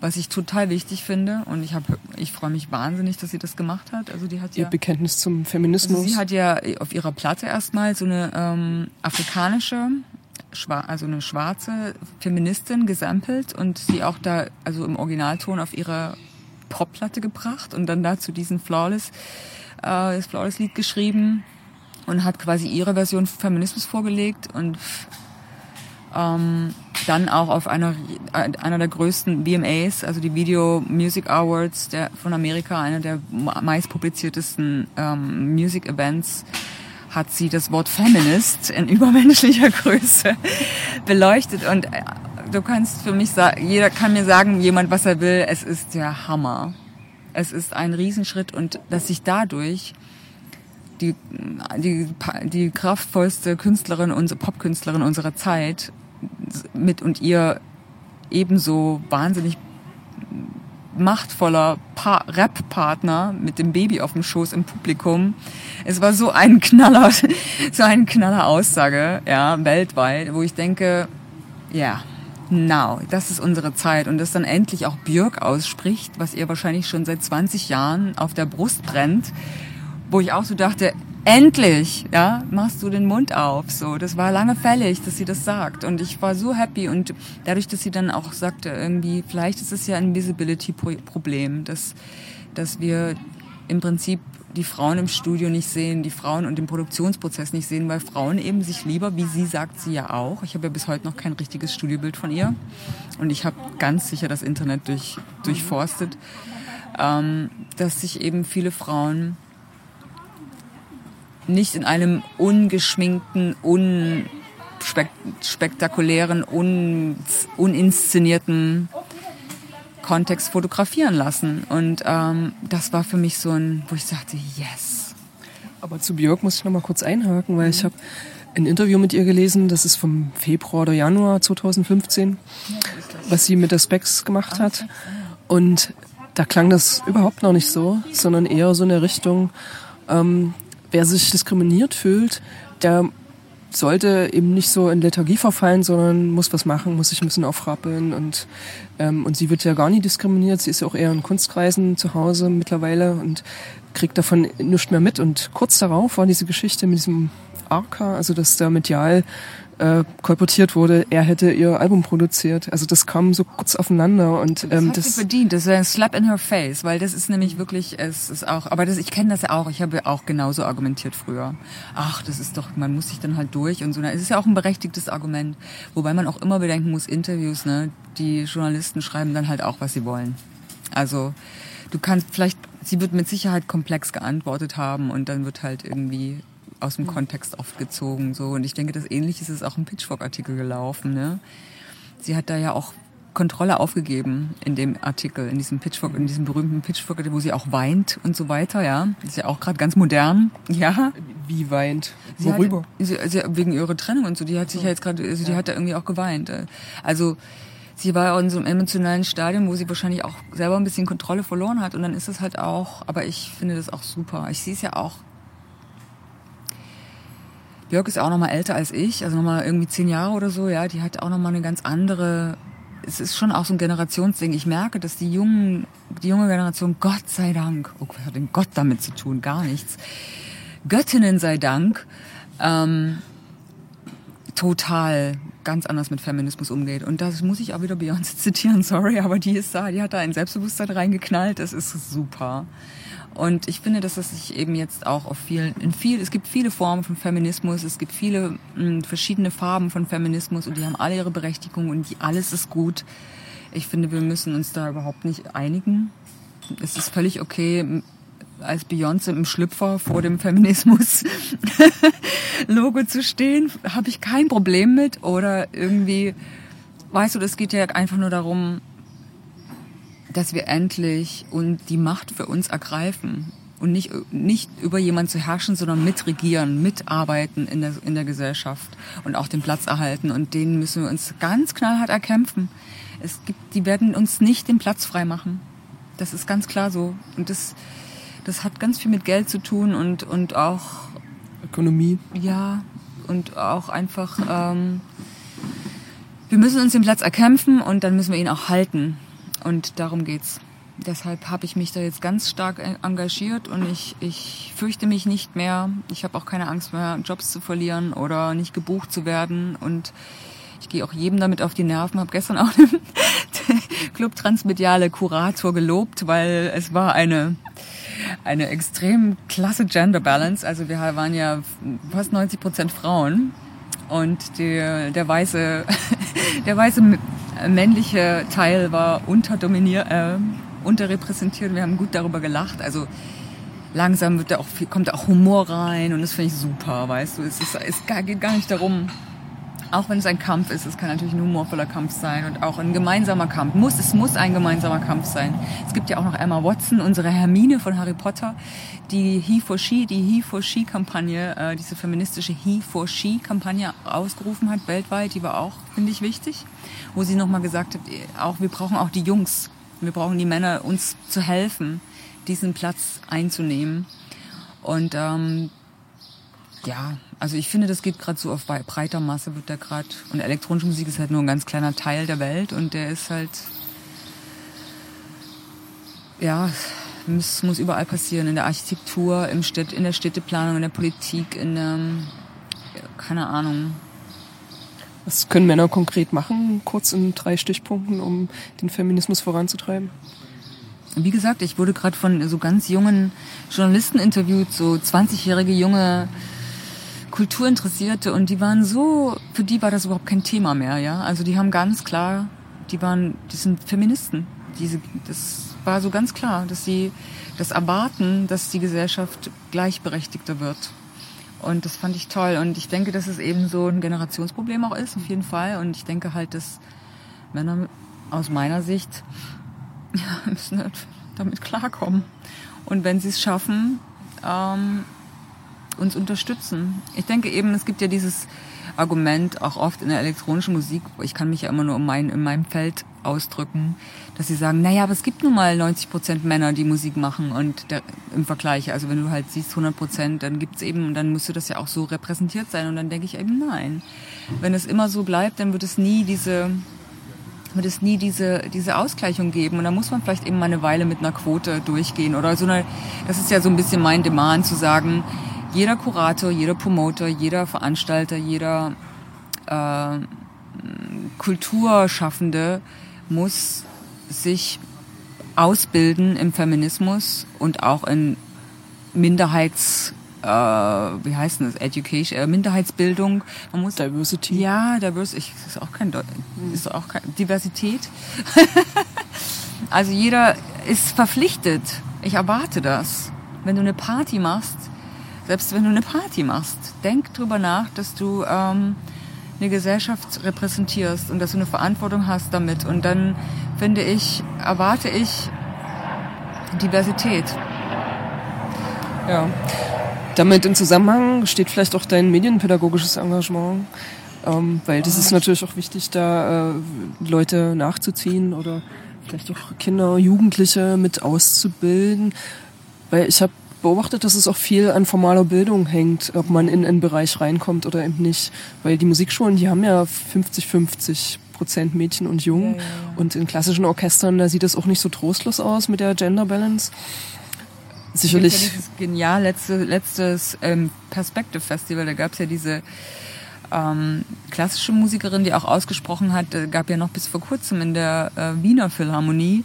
was ich total wichtig finde und ich habe, ich freue mich wahnsinnig, dass sie das gemacht hat. Also die hat ihr ja Bekenntnis zum Feminismus. Also sie hat ja auf ihrer Platte erstmal so eine ähm, afrikanische also eine schwarze Feministin gesampelt und sie auch da, also im Originalton auf ihrer Popplatte gebracht und dann dazu diesen Flawless, äh, das Flawless-Lied geschrieben und hat quasi ihre Version Feminismus vorgelegt und ähm, dann auch auf einer, einer der größten VMAs, also die Video Music Awards der, von Amerika, einer der meist publiziertesten ähm, Music Events, hat sie das Wort Feminist in übermenschlicher Größe beleuchtet und äh, du kannst für mich sagen, jeder kann mir sagen, jemand was er will, es ist der Hammer. Es ist ein Riesenschritt und dass sich dadurch die, die, die kraftvollste Künstlerin, unsere Popkünstlerin unserer Zeit mit und ihr ebenso wahnsinnig machtvoller Rap-Partner mit dem Baby auf dem Schoß im Publikum. Es war so ein Knaller, [laughs] so ein Knaller Aussage, ja, weltweit, wo ich denke, ja, now, das ist unsere Zeit und das dann endlich auch Björk ausspricht, was ihr wahrscheinlich schon seit 20 Jahren auf der Brust brennt wo ich auch so dachte, endlich, ja, machst du den Mund auf, so. Das war lange fällig, dass sie das sagt. Und ich war so happy und dadurch, dass sie dann auch sagte, irgendwie, vielleicht ist es ja ein Visibility-Problem, dass, dass wir im Prinzip die Frauen im Studio nicht sehen, die Frauen und den Produktionsprozess nicht sehen, weil Frauen eben sich lieber, wie sie sagt sie ja auch, ich habe ja bis heute noch kein richtiges Studiobild von ihr und ich habe ganz sicher das Internet durch, durchforstet, ähm, dass sich eben viele Frauen nicht in einem ungeschminkten, unspektakulären, un, uninszenierten Kontext fotografieren lassen. Und ähm, das war für mich so ein, wo ich sagte, yes. Aber zu Björk muss ich noch mal kurz einhaken, weil mhm. ich habe ein Interview mit ihr gelesen, das ist vom Februar oder Januar 2015, was sie mit der Specs gemacht hat. Und da klang das überhaupt noch nicht so, sondern eher so in der Richtung, ähm, wer sich diskriminiert fühlt, der sollte eben nicht so in Lethargie verfallen, sondern muss was machen, muss sich ein bisschen aufrappeln und ähm, und sie wird ja gar nicht diskriminiert. Sie ist ja auch eher in Kunstkreisen zu Hause mittlerweile und kriegt davon nichts mehr mit. Und kurz darauf war diese Geschichte mit diesem Arca, also dass da medial äh, kolportiert wurde, er hätte ihr Album produziert. Also das kam so kurz aufeinander und ähm, das hat sie verdient. Das ist ein Slap in her face, weil das ist nämlich wirklich, es ist auch, aber das, ich kenne das ja auch. Ich habe auch genauso argumentiert früher. Ach, das ist doch, man muss sich dann halt durch und so. Es ist ja auch ein berechtigtes Argument, wobei man auch immer bedenken muss, Interviews, ne, die Journalisten schreiben dann halt auch, was sie wollen. Also du kannst vielleicht, sie wird mit Sicherheit komplex geantwortet haben und dann wird halt irgendwie aus dem Kontext oft gezogen. So. Und ich denke, das Ähnliche ist auch im Pitchfork-Artikel gelaufen. Ne? Sie hat da ja auch Kontrolle aufgegeben in dem Artikel, in diesem Pitchfork, in diesem berühmten Pitchfork, wo sie auch weint und so weiter, ja. Ist ja auch gerade ganz modern, [laughs] ja. Wie weint? Sie Worüber? Hat, sie, sie, wegen ihrer Trennung und so. Die hat sich ja jetzt gerade, also die ja. hat da irgendwie auch geweint. Also sie war in so einem emotionalen Stadium, wo sie wahrscheinlich auch selber ein bisschen Kontrolle verloren hat. Und dann ist es halt auch, aber ich finde das auch super. Ich sehe es ja auch Björk ist auch noch mal älter als ich, also noch mal irgendwie zehn Jahre oder so, ja. Die hat auch noch mal eine ganz andere. Es ist schon auch so ein Generationsding. Ich merke, dass die jungen, die junge Generation, Gott sei Dank, oh, was hat denn Gott damit zu tun? Gar nichts. Göttinnen sei Dank, ähm, total ganz anders mit Feminismus umgeht. Und das muss ich auch wieder Beyoncé zitieren, sorry, aber die ist da, die hat da ein Selbstbewusstsein reingeknallt, das ist super. Und ich finde, dass es sich eben jetzt auch auf vielen, in viel, es gibt viele Formen von Feminismus, es gibt viele mh, hm, verschiedene Farben von Feminismus und die haben alle ihre Berechtigung und die, alles ist gut. Ich finde, wir müssen uns da überhaupt nicht einigen. Es ist völlig okay, als Beyoncé im Schlüpfer vor dem Feminismus-Logo [laughs] zu stehen, habe ich kein Problem mit. Oder irgendwie, weißt du, das geht ja einfach nur darum, dass wir endlich und die Macht für uns ergreifen und nicht, nicht über jemanden zu herrschen, sondern mitregieren, mitarbeiten in der, in der Gesellschaft und auch den Platz erhalten. Und den müssen wir uns ganz knallhart erkämpfen. Es gibt, die werden uns nicht den Platz frei machen. Das ist ganz klar so. Und das, das hat ganz viel mit Geld zu tun und, und auch Ökonomie. Ja, und auch einfach, ähm, wir müssen uns den Platz erkämpfen und dann müssen wir ihn auch halten. Und darum geht's. Deshalb habe ich mich da jetzt ganz stark engagiert und ich, ich fürchte mich nicht mehr. Ich habe auch keine Angst mehr, Jobs zu verlieren oder nicht gebucht zu werden. Und ich gehe auch jedem damit auf die Nerven. Habe gestern auch den [laughs] Club Transmediale Kurator gelobt, weil es war eine eine extrem klasse Gender Balance. Also wir waren ja fast 90 Prozent Frauen und der, der weiße, [laughs] der weiße männliche Teil war unterdominiert, äh, unterrepräsentiert. Wir haben gut darüber gelacht. Also langsam wird da auch viel, kommt da auch Humor rein und das finde ich super, weißt du. Es, ist, es geht gar nicht darum, auch wenn es ein Kampf ist, es kann natürlich ein humorvoller Kampf sein und auch ein gemeinsamer Kampf. Muss, es muss ein gemeinsamer Kampf sein. Es gibt ja auch noch Emma Watson, unsere Hermine von Harry Potter, die He for She, die He for She Kampagne, äh, diese feministische He for She Kampagne ausgerufen hat weltweit. Die war auch, finde ich, wichtig, wo sie nochmal gesagt hat, auch wir brauchen auch die Jungs, wir brauchen die Männer, uns zu helfen, diesen Platz einzunehmen. Und ähm, ja, also ich finde, das geht gerade so auf breiter Masse, wird da gerade. Und elektronische Musik ist halt nur ein ganz kleiner Teil der Welt und der ist halt. Ja, es muss überall passieren. In der Architektur, im Städt, in der Städteplanung, in der Politik, in der. Keine Ahnung. Was können Männer konkret machen, kurz in drei Stichpunkten, um den Feminismus voranzutreiben? Wie gesagt, ich wurde gerade von so ganz jungen Journalisten interviewt, so 20-jährige junge Kulturinteressierte und die waren so, für die war das überhaupt kein Thema mehr, ja. Also die haben ganz klar, die waren, die sind Feministen. Diese, das war so ganz klar, dass sie das erwarten, dass die Gesellschaft gleichberechtigter wird. Und das fand ich toll. Und ich denke, dass es eben so ein Generationsproblem auch ist, auf jeden Fall. Und ich denke halt, dass Männer aus meiner Sicht [laughs] ja, müssen halt damit klarkommen. Und wenn sie es schaffen, ähm, uns unterstützen. Ich denke eben, es gibt ja dieses Argument auch oft in der elektronischen Musik, ich kann mich ja immer nur in, mein, in meinem Feld ausdrücken, dass sie sagen, naja, aber es gibt nun mal 90 Prozent Männer, die Musik machen und der, im Vergleich, also wenn du halt siehst 100 Prozent, dann gibt's eben, dann müsste das ja auch so repräsentiert sein und dann denke ich eben, nein. Wenn es immer so bleibt, dann wird es nie diese, wird es nie diese, diese Ausgleichung geben. Und da muss man vielleicht eben mal eine Weile mit einer Quote durchgehen oder so eine, das ist ja so ein bisschen mein Demand zu sagen, jeder Kurator, jeder Promoter, jeder Veranstalter, jeder äh, Kulturschaffende muss sich ausbilden im Feminismus und auch in Minderheits äh, wie heißt das? Education äh, Minderheitsbildung. Man muss Diversity. Ja Diversity ist auch kein Deu ist auch kein Diversität? [laughs] Also jeder ist verpflichtet. Ich erwarte das. Wenn du eine Party machst selbst wenn du eine Party machst denk drüber nach dass du ähm, eine Gesellschaft repräsentierst und dass du eine Verantwortung hast damit. Und dann finde ich erwarte ich Diversität. Ja. Damit im Zusammenhang steht vielleicht auch dein medienpädagogisches Engagement. Ähm, weil das ist natürlich auch wichtig da äh, Leute nachzuziehen oder vielleicht auch Kinder Jugendliche mit auszubilden. Weil ich habe beobachtet, dass es auch viel an formaler Bildung hängt, ob man in einen Bereich reinkommt oder eben nicht. Weil die Musikschulen, die haben ja 50, 50 Prozent Mädchen und Jungen. Ja, ja, ja. Und in klassischen Orchestern, da sieht es auch nicht so trostlos aus mit der Gender Balance. Sicherlich. Ja genial, letzte, letztes ähm, Perspective Festival, da gab es ja diese ähm, klassische Musikerin, die auch ausgesprochen hat, äh, gab ja noch bis vor kurzem in der äh, Wiener Philharmonie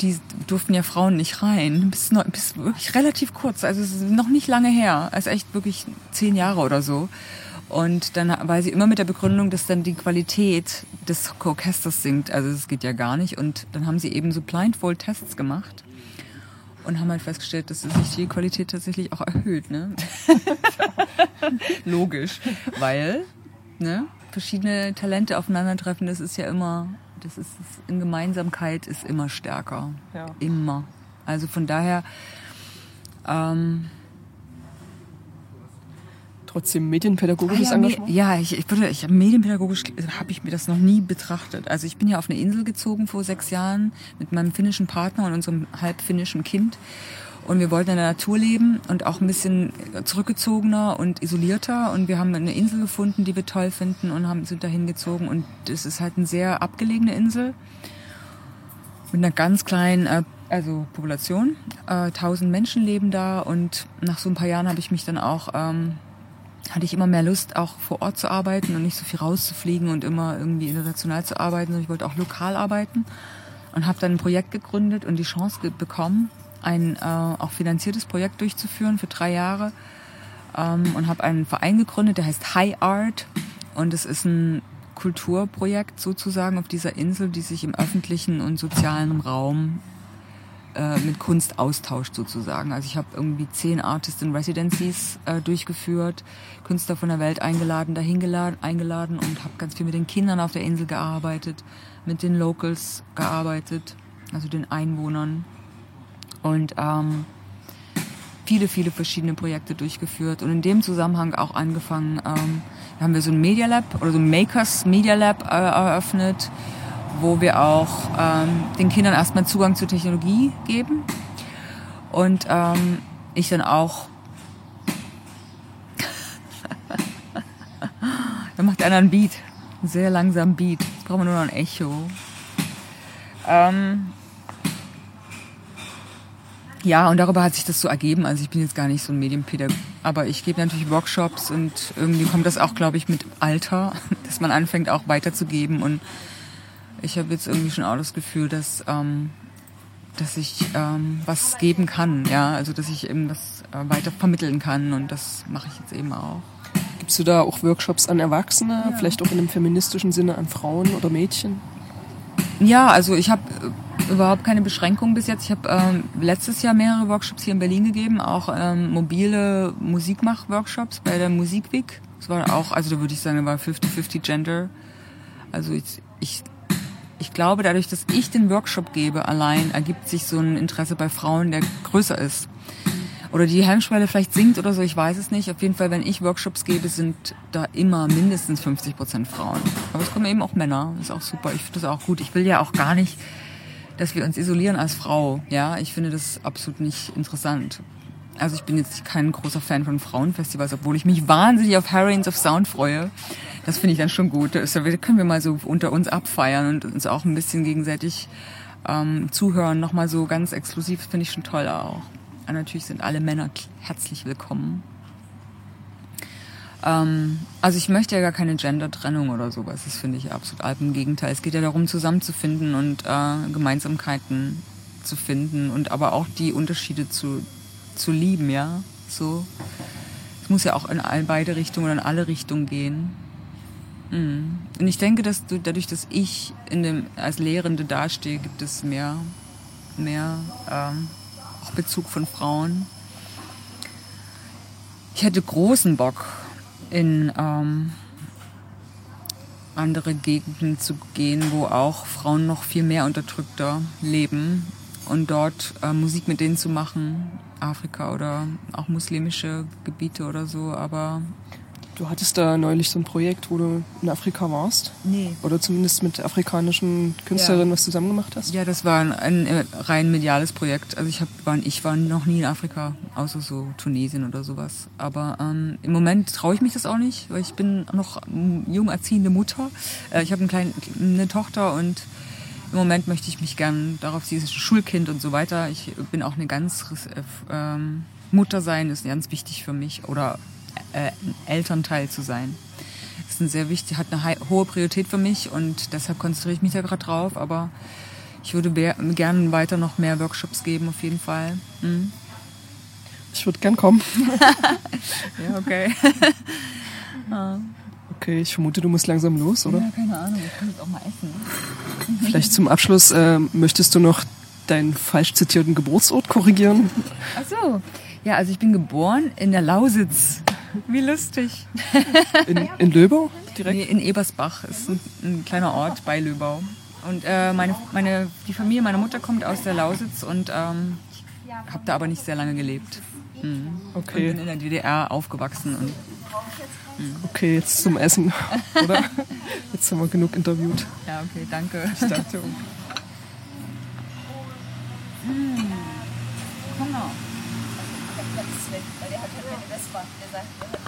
die durften ja Frauen nicht rein. Bis, bis wirklich relativ kurz, also es ist noch nicht lange her, also echt wirklich zehn Jahre oder so. Und dann war sie immer mit der Begründung, dass dann die Qualität des Orchesters sinkt. Also es geht ja gar nicht. Und dann haben sie eben so Blindfold-Tests gemacht und haben halt festgestellt, dass sich die Qualität tatsächlich auch erhöht. Ne? [laughs] Logisch, weil ne, verschiedene Talente aufeinandertreffen, das ist ja immer das ist in Gemeinsamkeit ist immer stärker. Ja. Immer. Also von daher. Ähm, Trotzdem medienpädagogisches ah, ja, Engagement? Ja, ich, ich, würde, ich medienpädagogisch habe ich mir das noch nie betrachtet. Also ich bin ja auf eine Insel gezogen vor sechs Jahren mit meinem finnischen Partner und unserem halb finnischen Kind und wir wollten in der Natur leben und auch ein bisschen zurückgezogener und isolierter. Und wir haben eine Insel gefunden, die wir toll finden und haben, sind dahin gezogen. Und es ist halt eine sehr abgelegene Insel mit einer ganz kleinen äh, also Population. Äh, tausend Menschen leben da und nach so ein paar Jahren habe ich mich dann auch, ähm, hatte ich immer mehr Lust, auch vor Ort zu arbeiten und nicht so viel rauszufliegen und immer irgendwie international zu arbeiten. Und ich wollte auch lokal arbeiten und habe dann ein Projekt gegründet und die Chance bekommen, ein äh, auch finanziertes Projekt durchzuführen für drei Jahre ähm, und habe einen Verein gegründet, der heißt High Art und es ist ein Kulturprojekt sozusagen auf dieser Insel, die sich im öffentlichen und sozialen Raum äh, mit Kunst austauscht sozusagen. Also ich habe irgendwie zehn Artist in Residencies äh, durchgeführt, Künstler von der Welt eingeladen, dahin geladen, eingeladen und habe ganz viel mit den Kindern auf der Insel gearbeitet, mit den Locals gearbeitet, also den Einwohnern und ähm, viele, viele verschiedene Projekte durchgeführt und in dem Zusammenhang auch angefangen, ähm, haben wir so ein Media Lab oder so ein Makers Media Lab äh, eröffnet, wo wir auch ähm, den Kindern erstmal Zugang zur Technologie geben und ähm, ich dann auch [laughs] da macht einer einen Beat, einen sehr langsamen Beat. Jetzt brauchen wir nur noch ein Echo. Ähm, ja, und darüber hat sich das so ergeben. Also ich bin jetzt gar nicht so ein Medienpädagoge, aber ich gebe natürlich Workshops und irgendwie kommt das auch, glaube ich, mit Alter, [laughs] dass man anfängt auch weiterzugeben. Und ich habe jetzt irgendwie schon auch das Gefühl, dass, ähm, dass ich ähm, was geben kann. Ja, also dass ich eben was äh, weiter vermitteln kann und das mache ich jetzt eben auch. Gibst du da auch Workshops an Erwachsene, ja. vielleicht auch in einem feministischen Sinne an Frauen oder Mädchen? Ja, also ich habe äh, überhaupt keine Beschränkungen bis jetzt. Ich habe ähm, letztes Jahr mehrere Workshops hier in Berlin gegeben, auch ähm, mobile Musikmach-Workshops bei der Musikweek. Das war auch, also da würde ich sagen, da war 50-50 Gender. Also ich, ich, ich glaube, dadurch, dass ich den Workshop gebe, allein ergibt sich so ein Interesse bei Frauen, der größer ist oder die Hemmschwelle vielleicht sinkt oder so, ich weiß es nicht. Auf jeden Fall, wenn ich Workshops gebe, sind da immer mindestens 50 Prozent Frauen. Aber es kommen eben auch Männer. Ist auch super. Ich finde das auch gut. Ich will ja auch gar nicht, dass wir uns isolieren als Frau. Ja, ich finde das absolut nicht interessant. Also ich bin jetzt kein großer Fan von Frauenfestivals, obwohl ich mich wahnsinnig auf Heroines of Sound freue. Das finde ich dann schon gut. Das können wir mal so unter uns abfeiern und uns auch ein bisschen gegenseitig ähm, zuhören. Nochmal so ganz exklusiv, finde ich schon toll auch. Und natürlich sind alle Männer herzlich willkommen. Ähm, also ich möchte ja gar keine Gender-Trennung oder sowas. Das finde ich absolut alt. Im Gegenteil. Es geht ja darum, zusammenzufinden und äh, Gemeinsamkeiten zu finden und aber auch die Unterschiede zu, zu lieben, ja. So. Es muss ja auch in all beide Richtungen oder in alle Richtungen gehen. Mhm. Und ich denke, dass du, dadurch, dass ich in dem, als Lehrende dastehe, gibt es mehr, mehr ähm, auch Bezug von Frauen. Ich hätte großen Bock, in ähm, andere Gegenden zu gehen, wo auch Frauen noch viel mehr unterdrückter leben und dort äh, Musik mit denen zu machen, Afrika oder auch muslimische Gebiete oder so, aber Du hattest da neulich so ein Projekt, wo du in Afrika warst? Nee. Oder zumindest mit afrikanischen Künstlerinnen ja. was zusammen gemacht hast? Ja, das war ein, ein äh, rein mediales Projekt. Also ich, hab, war, ich war noch nie in Afrika, außer so Tunesien oder sowas. Aber ähm, im Moment traue ich mich das auch nicht, weil ich bin noch jung erziehende Mutter. Äh, ich habe ein klein, eine Tochter und im Moment möchte ich mich gern darauf, sie ist Schulkind und so weiter. Ich bin auch eine ganz äh, ähm, Mutter sein ist ganz wichtig für mich oder äh, Elternteil zu sein. Das ist ein sehr wichtig, hat eine hohe Priorität für mich und deshalb konzentriere ich mich da gerade drauf. Aber ich würde gerne weiter noch mehr Workshops geben, auf jeden Fall. Mhm. Ich würde gern kommen. [laughs] ja, okay. [laughs] Okay, ich vermute, du musst langsam los, oder? Ja, keine Ahnung, ich kann jetzt auch mal essen. Vielleicht zum Abschluss, äh, möchtest du noch deinen falsch zitierten Geburtsort korrigieren? Ach so. Ja, also ich bin geboren in der Lausitz. Wie lustig. In, in Löbau direkt? Nee, in Ebersbach. ist ein, ein kleiner Ort bei Löbau. Und äh, meine, meine, die Familie meiner Mutter kommt aus der Lausitz und ähm, habe da aber nicht sehr lange gelebt. Mhm. Okay. Und bin in der DDR aufgewachsen. Und, mhm. Okay, jetzt zum Essen, [laughs] oder? Jetzt haben wir genug interviewt. Ja, okay, danke. Ich dachte. [laughs] Mmh. Genau back.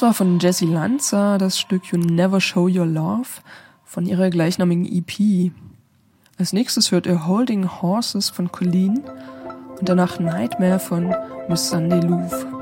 Das war von Jessie Lanza das Stück You Never Show Your Love von ihrer gleichnamigen EP. Als nächstes hört ihr Holding Horses von Colleen und danach Nightmare von Miss Sunday Louvre.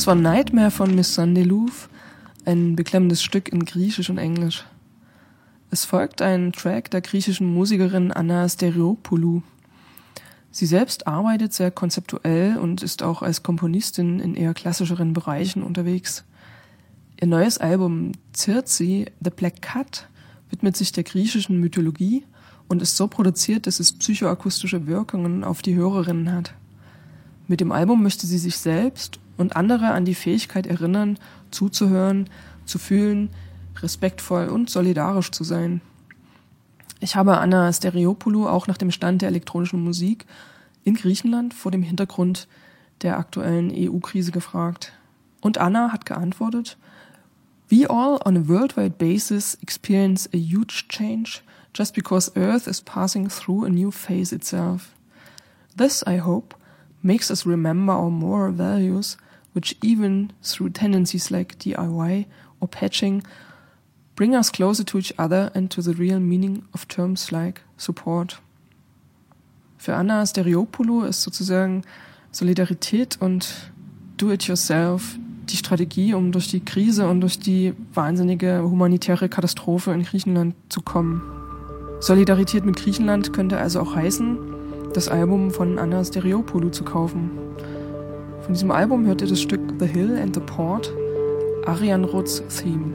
Das war Nightmare von Miss Sandelouf, ein beklemmendes Stück in Griechisch und Englisch. Es folgt ein Track der griechischen Musikerin Anna Stereopoulou. Sie selbst arbeitet sehr konzeptuell und ist auch als Komponistin in eher klassischeren Bereichen unterwegs. Ihr neues Album Circe, The Black Cat, widmet sich der griechischen Mythologie und ist so produziert, dass es psychoakustische Wirkungen auf die Hörerinnen hat. Mit dem Album möchte sie sich selbst und andere an die Fähigkeit erinnern, zuzuhören, zu fühlen, respektvoll und solidarisch zu sein. Ich habe Anna Stereopoulou auch nach dem Stand der elektronischen Musik in Griechenland vor dem Hintergrund der aktuellen EU-Krise gefragt. Und Anna hat geantwortet, We all on a worldwide basis experience a huge change just because Earth is passing through a new phase itself. This, I hope, makes us remember our moral values, which even through tendencies like DIY or patching, bring us closer to each other and to the real meaning of terms like support. Für Anna Stereopoulou ist sozusagen Solidarität und Do-it-yourself die Strategie, um durch die Krise und durch die wahnsinnige humanitäre Katastrophe in Griechenland zu kommen. Solidarität mit Griechenland könnte also auch heißen, das Album von Anna Stereopoulou zu kaufen. Von diesem Album hört ihr das Stück The Hill and the Port, Arian Roths Theme.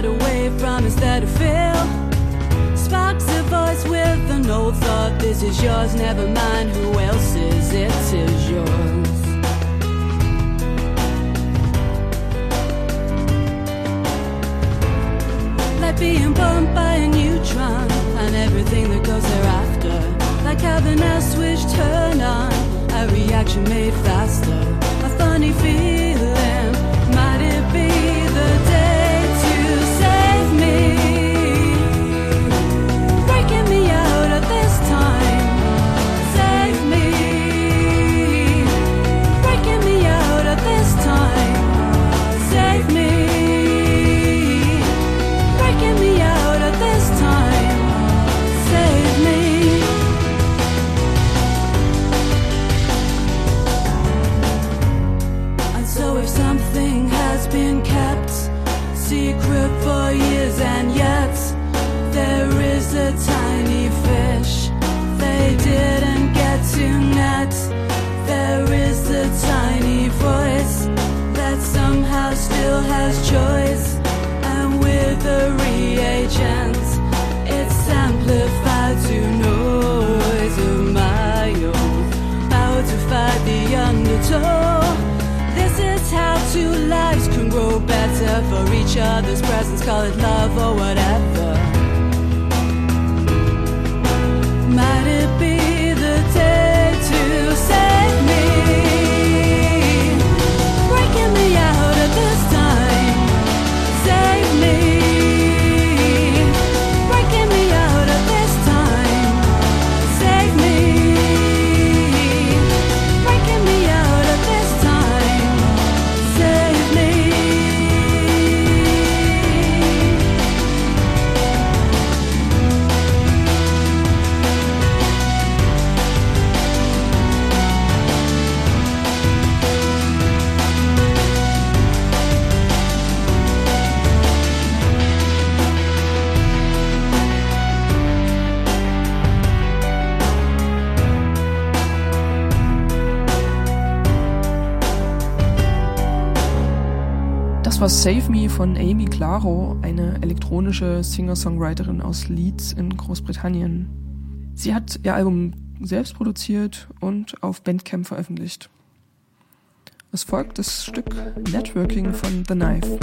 shied away from instead of feel. Sparks a voice with an old thought. This is yours, never mind who else is. It is yours. Like being bumped by a neutron and everything that goes thereafter. Like having a switch turned on, a reaction made fast. other's presence, call it love or whatever. Das war Save Me von Amy Claro, eine elektronische Singer-Songwriterin aus Leeds in Großbritannien. Sie hat ihr Album selbst produziert und auf Bandcamp veröffentlicht. Es folgt das Stück Networking von The Knife.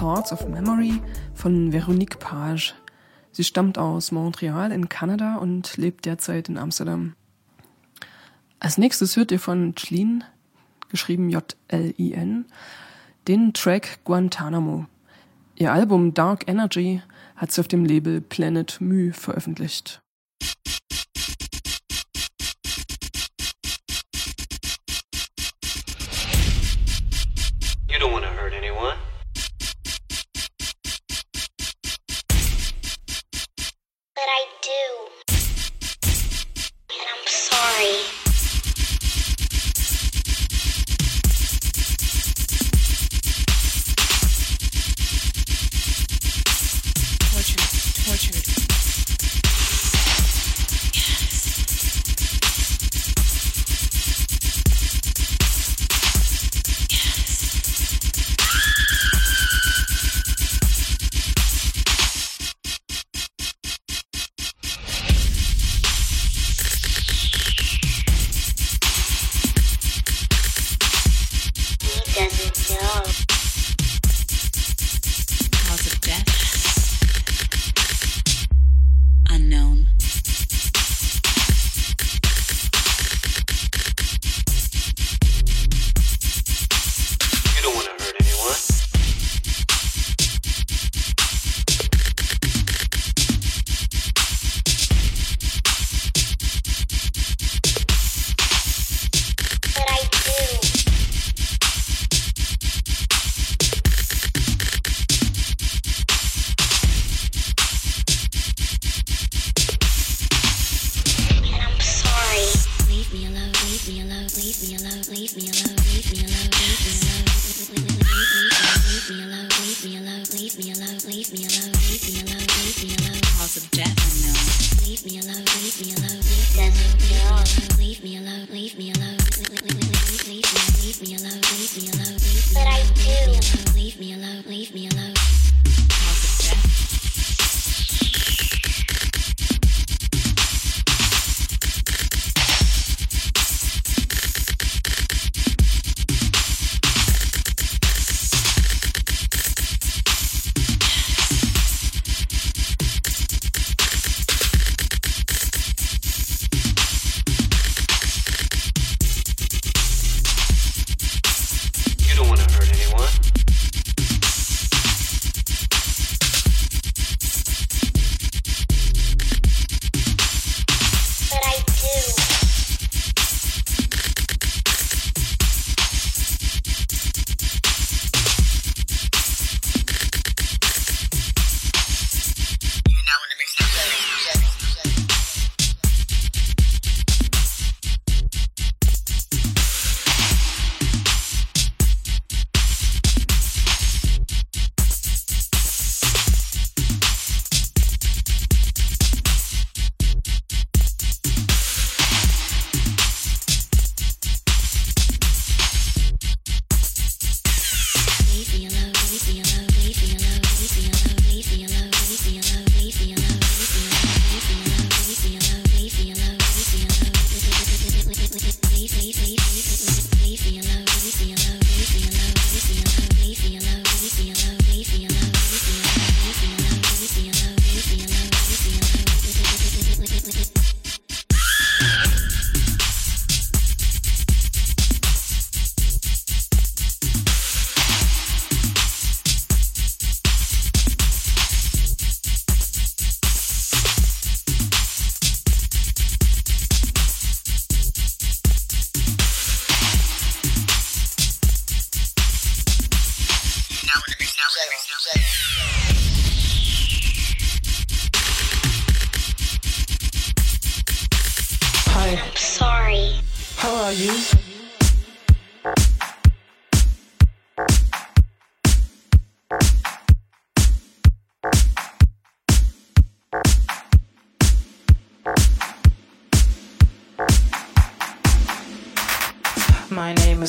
Thoughts of Memory von Veronique Page. Sie stammt aus Montreal in Kanada und lebt derzeit in Amsterdam. Als nächstes hört ihr von Jlin, geschrieben J-L-I-N, den Track Guantanamo. Ihr Album Dark Energy hat sie auf dem Label Planet Mu veröffentlicht.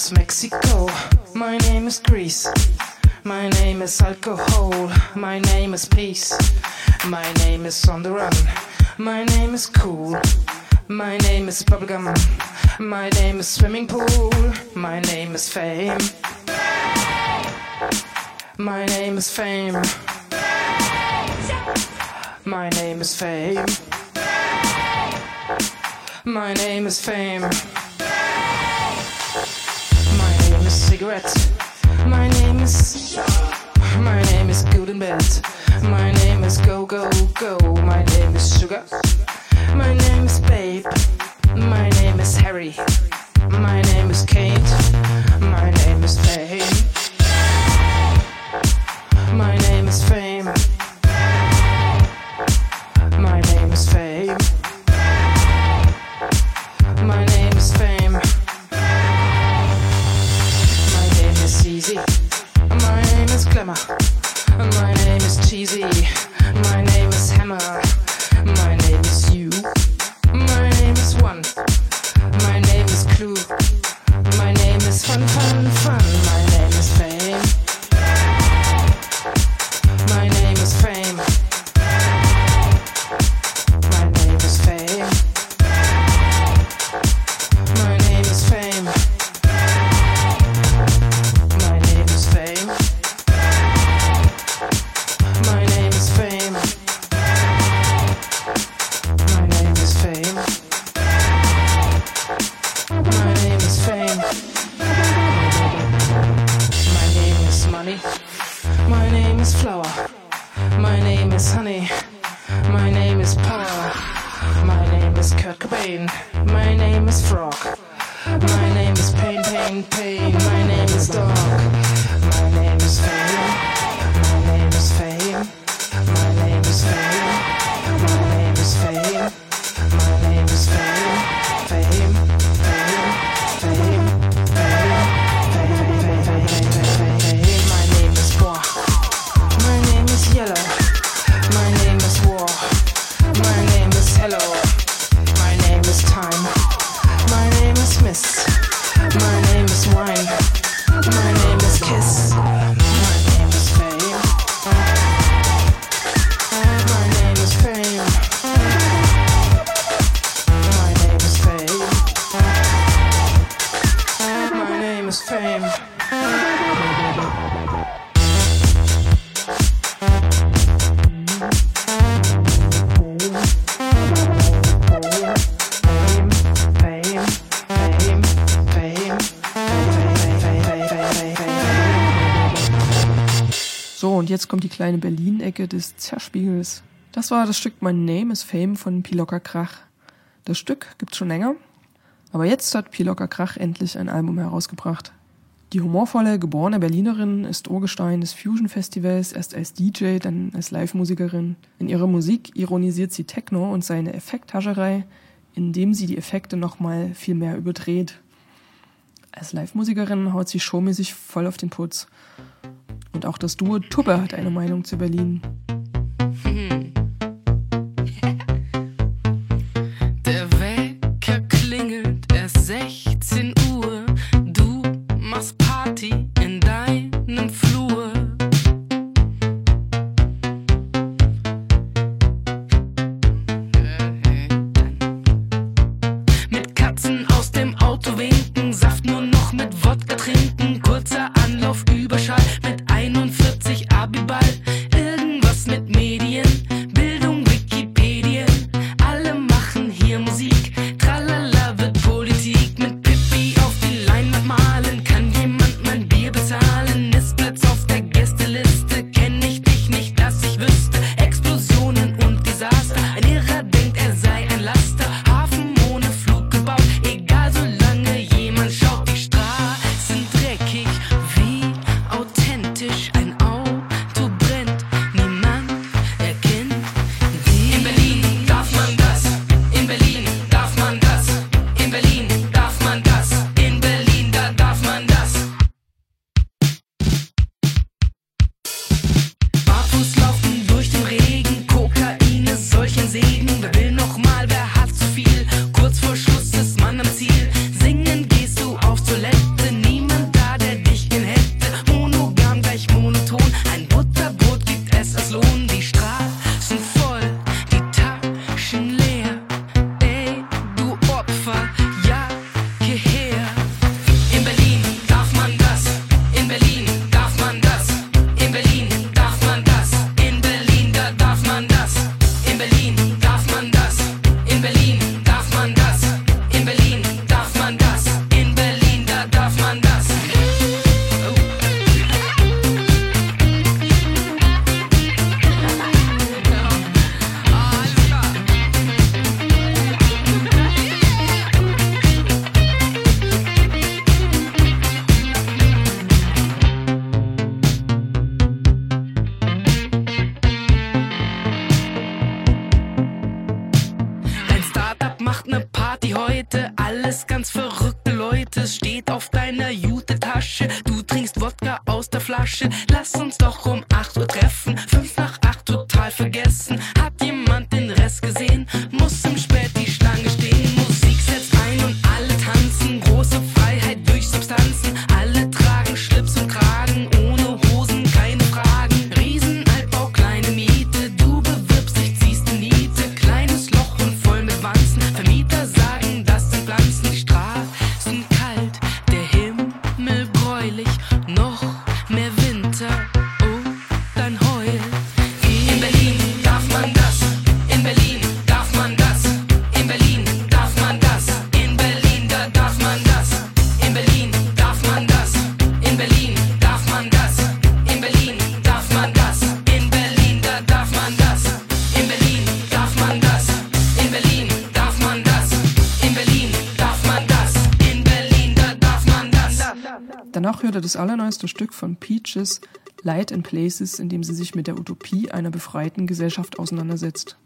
is Mexico. My name is Greece. My name is alcohol. My name is peace. My name is on the run. My name is cool. My name is bubblegum. My name is swimming pool. My name is fame. My name is fame. My name is fame. My name is fame. cigarettes. My name is. My name is Golden and. My name is go, go, go. My name is sugar. My name is babe. My name is Harry. My name is Kate. My name is fame. My name is fame. Mama. kommt die kleine Berlin-Ecke des Zerspiegels. Das war das Stück My Name is Fame von Pilocker Krach. Das Stück gibt's schon länger, aber jetzt hat Pilocker Krach endlich ein Album herausgebracht. Die humorvolle, geborene Berlinerin ist Urgestein des Fusion Festivals, erst als DJ, dann als Live-Musikerin. In ihrer Musik ironisiert sie Techno und seine Effekthascherei, indem sie die Effekte nochmal viel mehr überdreht. Als Live-Musikerin haut sie showmäßig voll auf den Putz. Und auch das Duo Tuppe hat eine Meinung zu Berlin. alles ganz verrückte Leute. Steht auf deiner Jute-Tasche. Du trinkst Wodka aus der Flasche. das allerneueste Stück von Peaches Light in Places, in dem sie sich mit der Utopie einer befreiten Gesellschaft auseinandersetzt.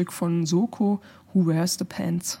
Stück von Soko, Who Wears the Pants.